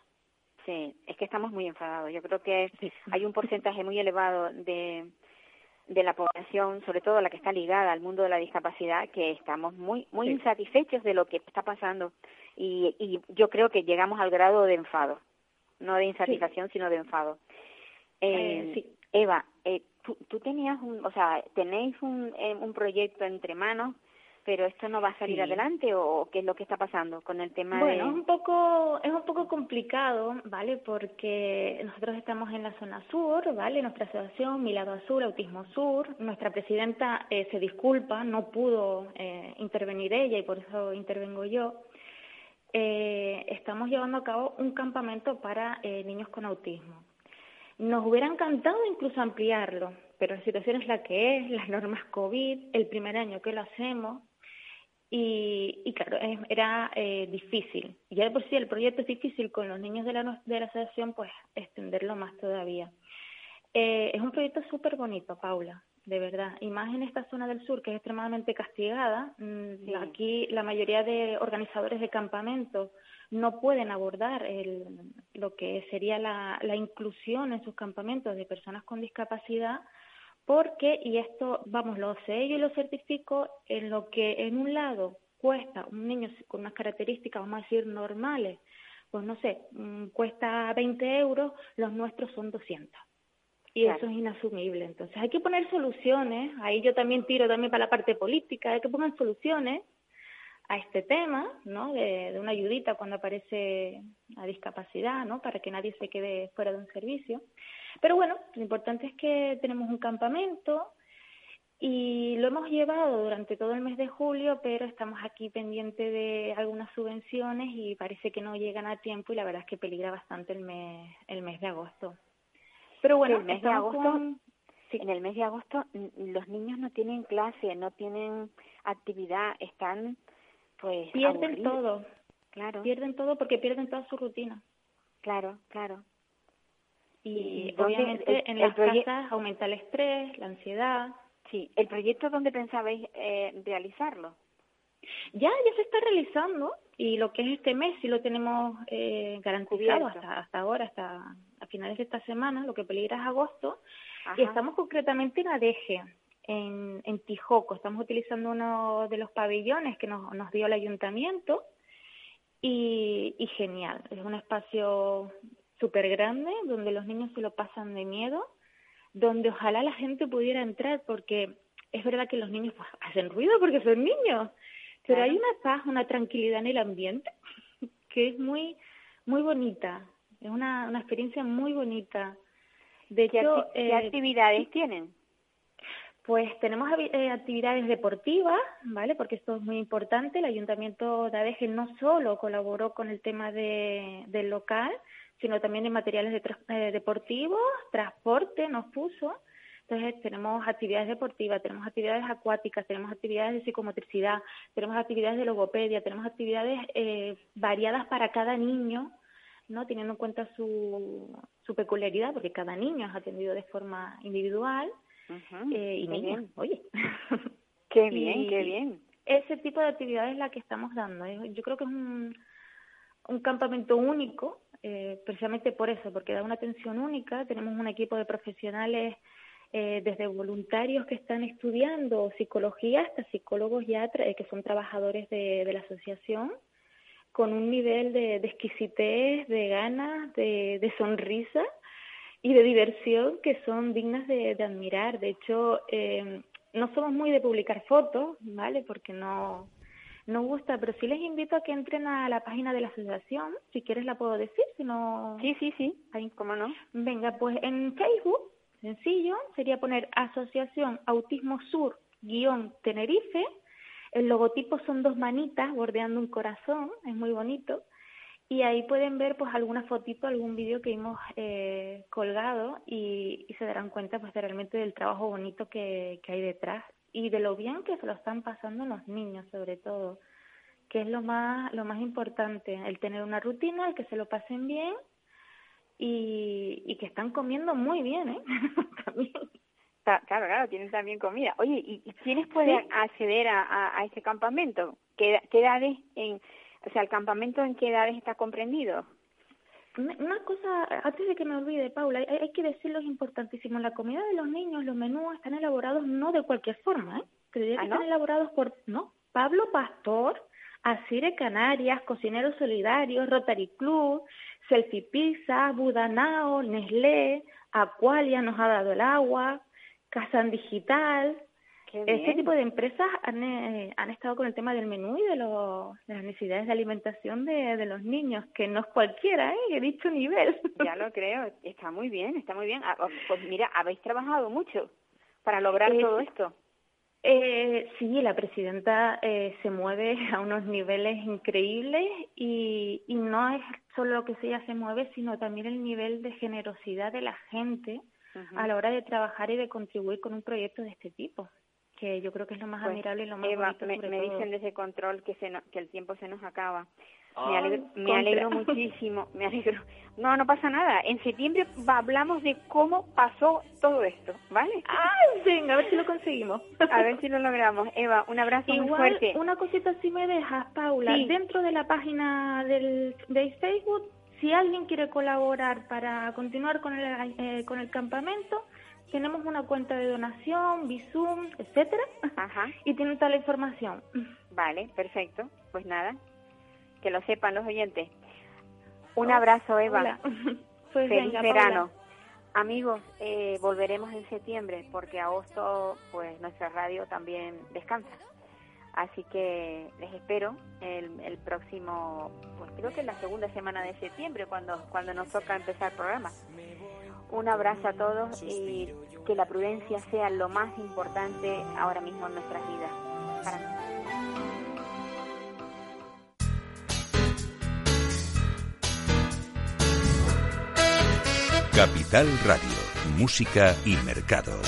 Sí, es que estamos muy enfadados. Yo creo que hay un porcentaje muy elevado de, de la población, sobre todo la que está ligada al mundo de la discapacidad, que estamos muy muy insatisfechos de lo que está pasando y, y yo creo que llegamos al grado de enfado, no de insatisfacción, sino de enfado. Eh, eh Eva, eh, tú, tú tenías un, o sea, tenéis un, eh, un proyecto entre manos pero esto no va a salir adelante o qué es lo que está pasando con el tema bueno, es un poco es un poco complicado, ¿vale? Porque nosotros estamos en la zona sur, ¿vale? Nuestra asociación Mi Lado Azul, Autismo Sur, nuestra presidenta eh, se disculpa, no pudo eh, intervenir ella y por eso intervengo yo. Eh, estamos llevando a cabo un campamento para eh, niños con autismo. Nos hubiera encantado incluso ampliarlo, pero la situación es la que es, las normas COVID, el primer año que lo hacemos, y, y claro, era eh, difícil. Ya de por sí el proyecto es difícil con los niños de la, de la asociación, pues extenderlo más todavía. Eh, es un proyecto súper bonito, Paula, de verdad. Y más en esta zona del sur, que es extremadamente castigada. Mm, aquí la mayoría de organizadores de campamentos no pueden abordar el, lo que sería la, la inclusión en sus campamentos de personas con discapacidad porque, y esto, vamos, lo sé yo y lo certifico, en lo que en un lado cuesta un niño con unas características, vamos a decir, normales, pues no sé, mm, cuesta 20 euros, los nuestros son 200. Y eso es inasumible. Entonces hay que poner soluciones, ahí yo también tiro también para la parte política, hay que poner soluciones a este tema, ¿no? De, de una ayudita cuando aparece la discapacidad, ¿no? Para que nadie se quede fuera de un servicio. Pero bueno, lo importante es que tenemos un campamento y lo hemos llevado durante todo el mes de julio, pero estamos aquí pendiente de algunas subvenciones y parece que no llegan a tiempo y la verdad es que peligra bastante el mes, el mes de agosto. Pero bueno, el mes de agosto, en el mes de agosto los niños no tienen clase, no tienen actividad, están pues pierden todo. Claro. Pierden todo porque pierden toda su rutina. Claro, claro. Y, obviamente en las casas aumenta el estrés, la ansiedad. Sí, ¿el proyecto dónde pensabais eh, realizarlo? Ya, ya se está realizando y lo que es este mes sí lo tenemos eh, garantizado hasta, hasta ahora, hasta a finales de esta semana, lo que peligra es agosto. Y estamos concretamente en Adeje, en, en Tijoco. Estamos utilizando uno de los pabellones que nos, nos dio el ayuntamiento y, y genial. Es un espacio súper grande donde los niños se lo pasan de miedo donde ojalá la gente pudiera entrar, porque es verdad que los niños pues, hacen ruido porque son niños, pero hay una paz, una tranquilidad en el ambiente [laughs] que es muy, muy bonita, es una, una experiencia muy bonita. De ¿Qué, hecho, ¿qué eh, actividades tienen? Pues tenemos eh, actividades deportivas, ¿vale? Porque esto es muy importante. El Ayuntamiento de Adeje no solo colaboró con el tema de, del local, sino también en materiales de eh, deportivos, transporte nos puso. Entonces tenemos actividades deportivas, tenemos actividades acuáticas, tenemos actividades de psicomotricidad, tenemos actividades de logopedia, tenemos actividades eh, variadas para cada niño, no teniendo en cuenta su, su peculiaridad, porque cada niño es atendido de forma individual eh, y niños, oye. [laughs] Qué [laughs] bien, qué bien. Ese tipo de actividad es la que estamos dando. Yo creo que es un, un campamento único eh, precisamente por eso, porque da una atención única. Tenemos un equipo de profesionales, eh, desde voluntarios que están estudiando psicología hasta psicólogos ya eh, que son trabajadores de, de, la asociación, con un nivel de, exquisitez, de ganas, de, de, sonrisa y de diversión que son dignas de, de admirar. De hecho, eh, no somos muy de publicar fotos, ¿vale? Porque no no gusta, pero sí les invito a que entren a la página de la asociación, si quieres la puedo decir, si no... Sí, sí, sí, ahí, ¿cómo no? Venga, pues en Facebook, sencillo, sería poner Asociación Autismo Sur guion Tenerife, el logotipo son dos manitas bordeando un corazón, es muy bonito, y ahí pueden ver pues alguna fotito, algún vídeo que hemos eh, colgado y, y, se darán cuenta pues realmente del trabajo bonito que, que hay detrás y de lo bien que se lo están pasando los niños sobre todo que es lo más lo más importante el tener una rutina el que se lo pasen bien y, y que están comiendo muy bien eh [laughs] también. Claro claro tienen también comida. Oye y, quiénes pueden acceder a, a, este campamento ¿Qué, qué edades en o sea el campamento en qué edades está comprendido una cosa, antes de que me olvide, Paula, hay, que decirlo, es importantísimo. La comida de los niños, los menús están elaborados no de cualquier forma, ¿eh? Que ¿Ah, están elaborados por, no, Pablo Pastor, Asire Canarias, Cocineros Solidarios, Rotary Club, Selfie Pizza, Budanao, Nestlé, Aqualia nos ha dado el agua, Casan Digital, este tipo de empresas han, eh, han estado con el tema del menú y de, los, de las necesidades de alimentación de, de los niños, que no es cualquiera, ¿eh? he dicho nivel. [laughs] Ya lo creo, está muy bien, está muy bien. Ah, oh, pues mira, habéis trabajado mucho para lograr eh, todo esto. Eh, sí, la presidenta eh, se mueve [laughs] a unos niveles increíbles y, y no es solo lo que ella se mueve, sino también el nivel de generosidad de la gente a la hora de trabajar y de contribuir con un proyecto de este tipo que yo creo que es lo más pues, admirable y lo más Eva, me, me dicen desde control que se que el tiempo se nos acaba. me alegro, me alegro [laughs] muchísimo, me alegro. No, no pasa nada. En septiembre hablamos de cómo pasó todo esto, ¿vale? Ay, venga, a ver si lo conseguimos. a ver si lo logramos. Eva, un abrazo muy fuerte. una cosita si me dejas, Paula. Dentro de la página del, de Facebook, si alguien quiere colaborar para continuar con el, eh, con el campamento, tenemos una cuenta de donación, Bizum, etcétera, Ajá. y tiene toda la información. Vale, perfecto. Pues nada, que lo sepan los oyentes. Un abrazo, Eva. [laughs] Pues Feliz verano. Amigos, eh, volveremos en septiembre porque agosto, pues nuestra radio también descansa. Así que les espero el, el próximo, pues creo que la segunda semana de septiembre cuando cuando nos toca empezar el programa. Un abrazo a todos y que la prudencia sea lo más importante ahora mismo en nuestras vidas. Capital Radio, Música y Mercados.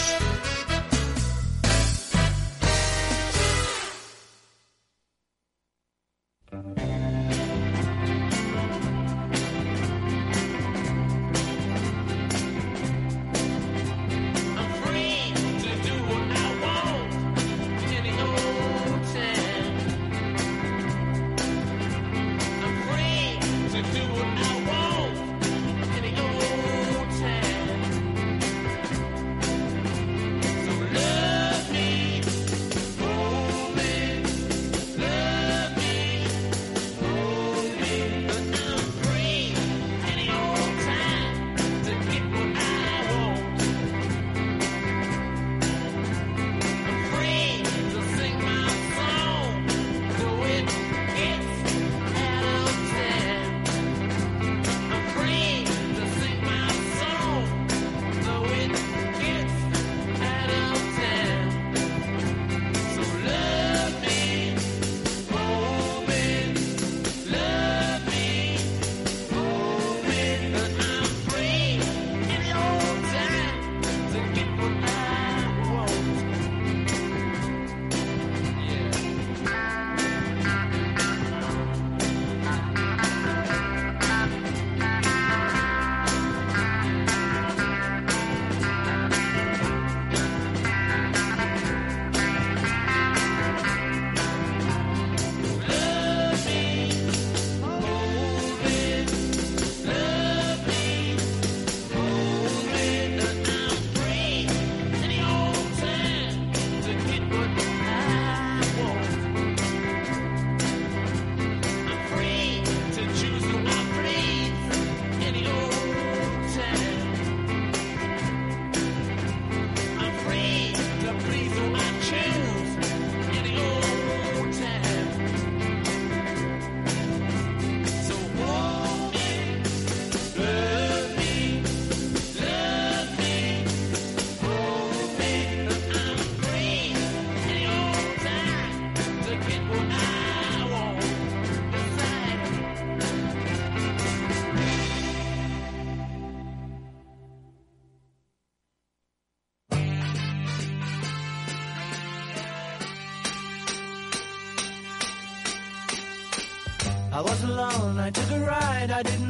The ride. I didn't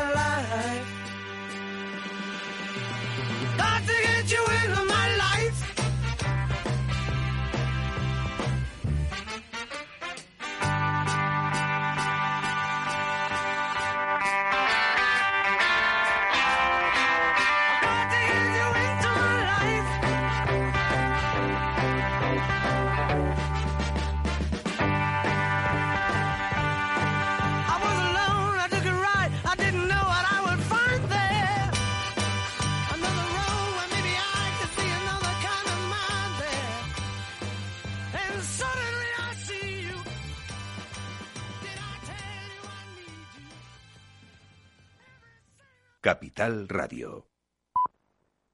Capital Radio.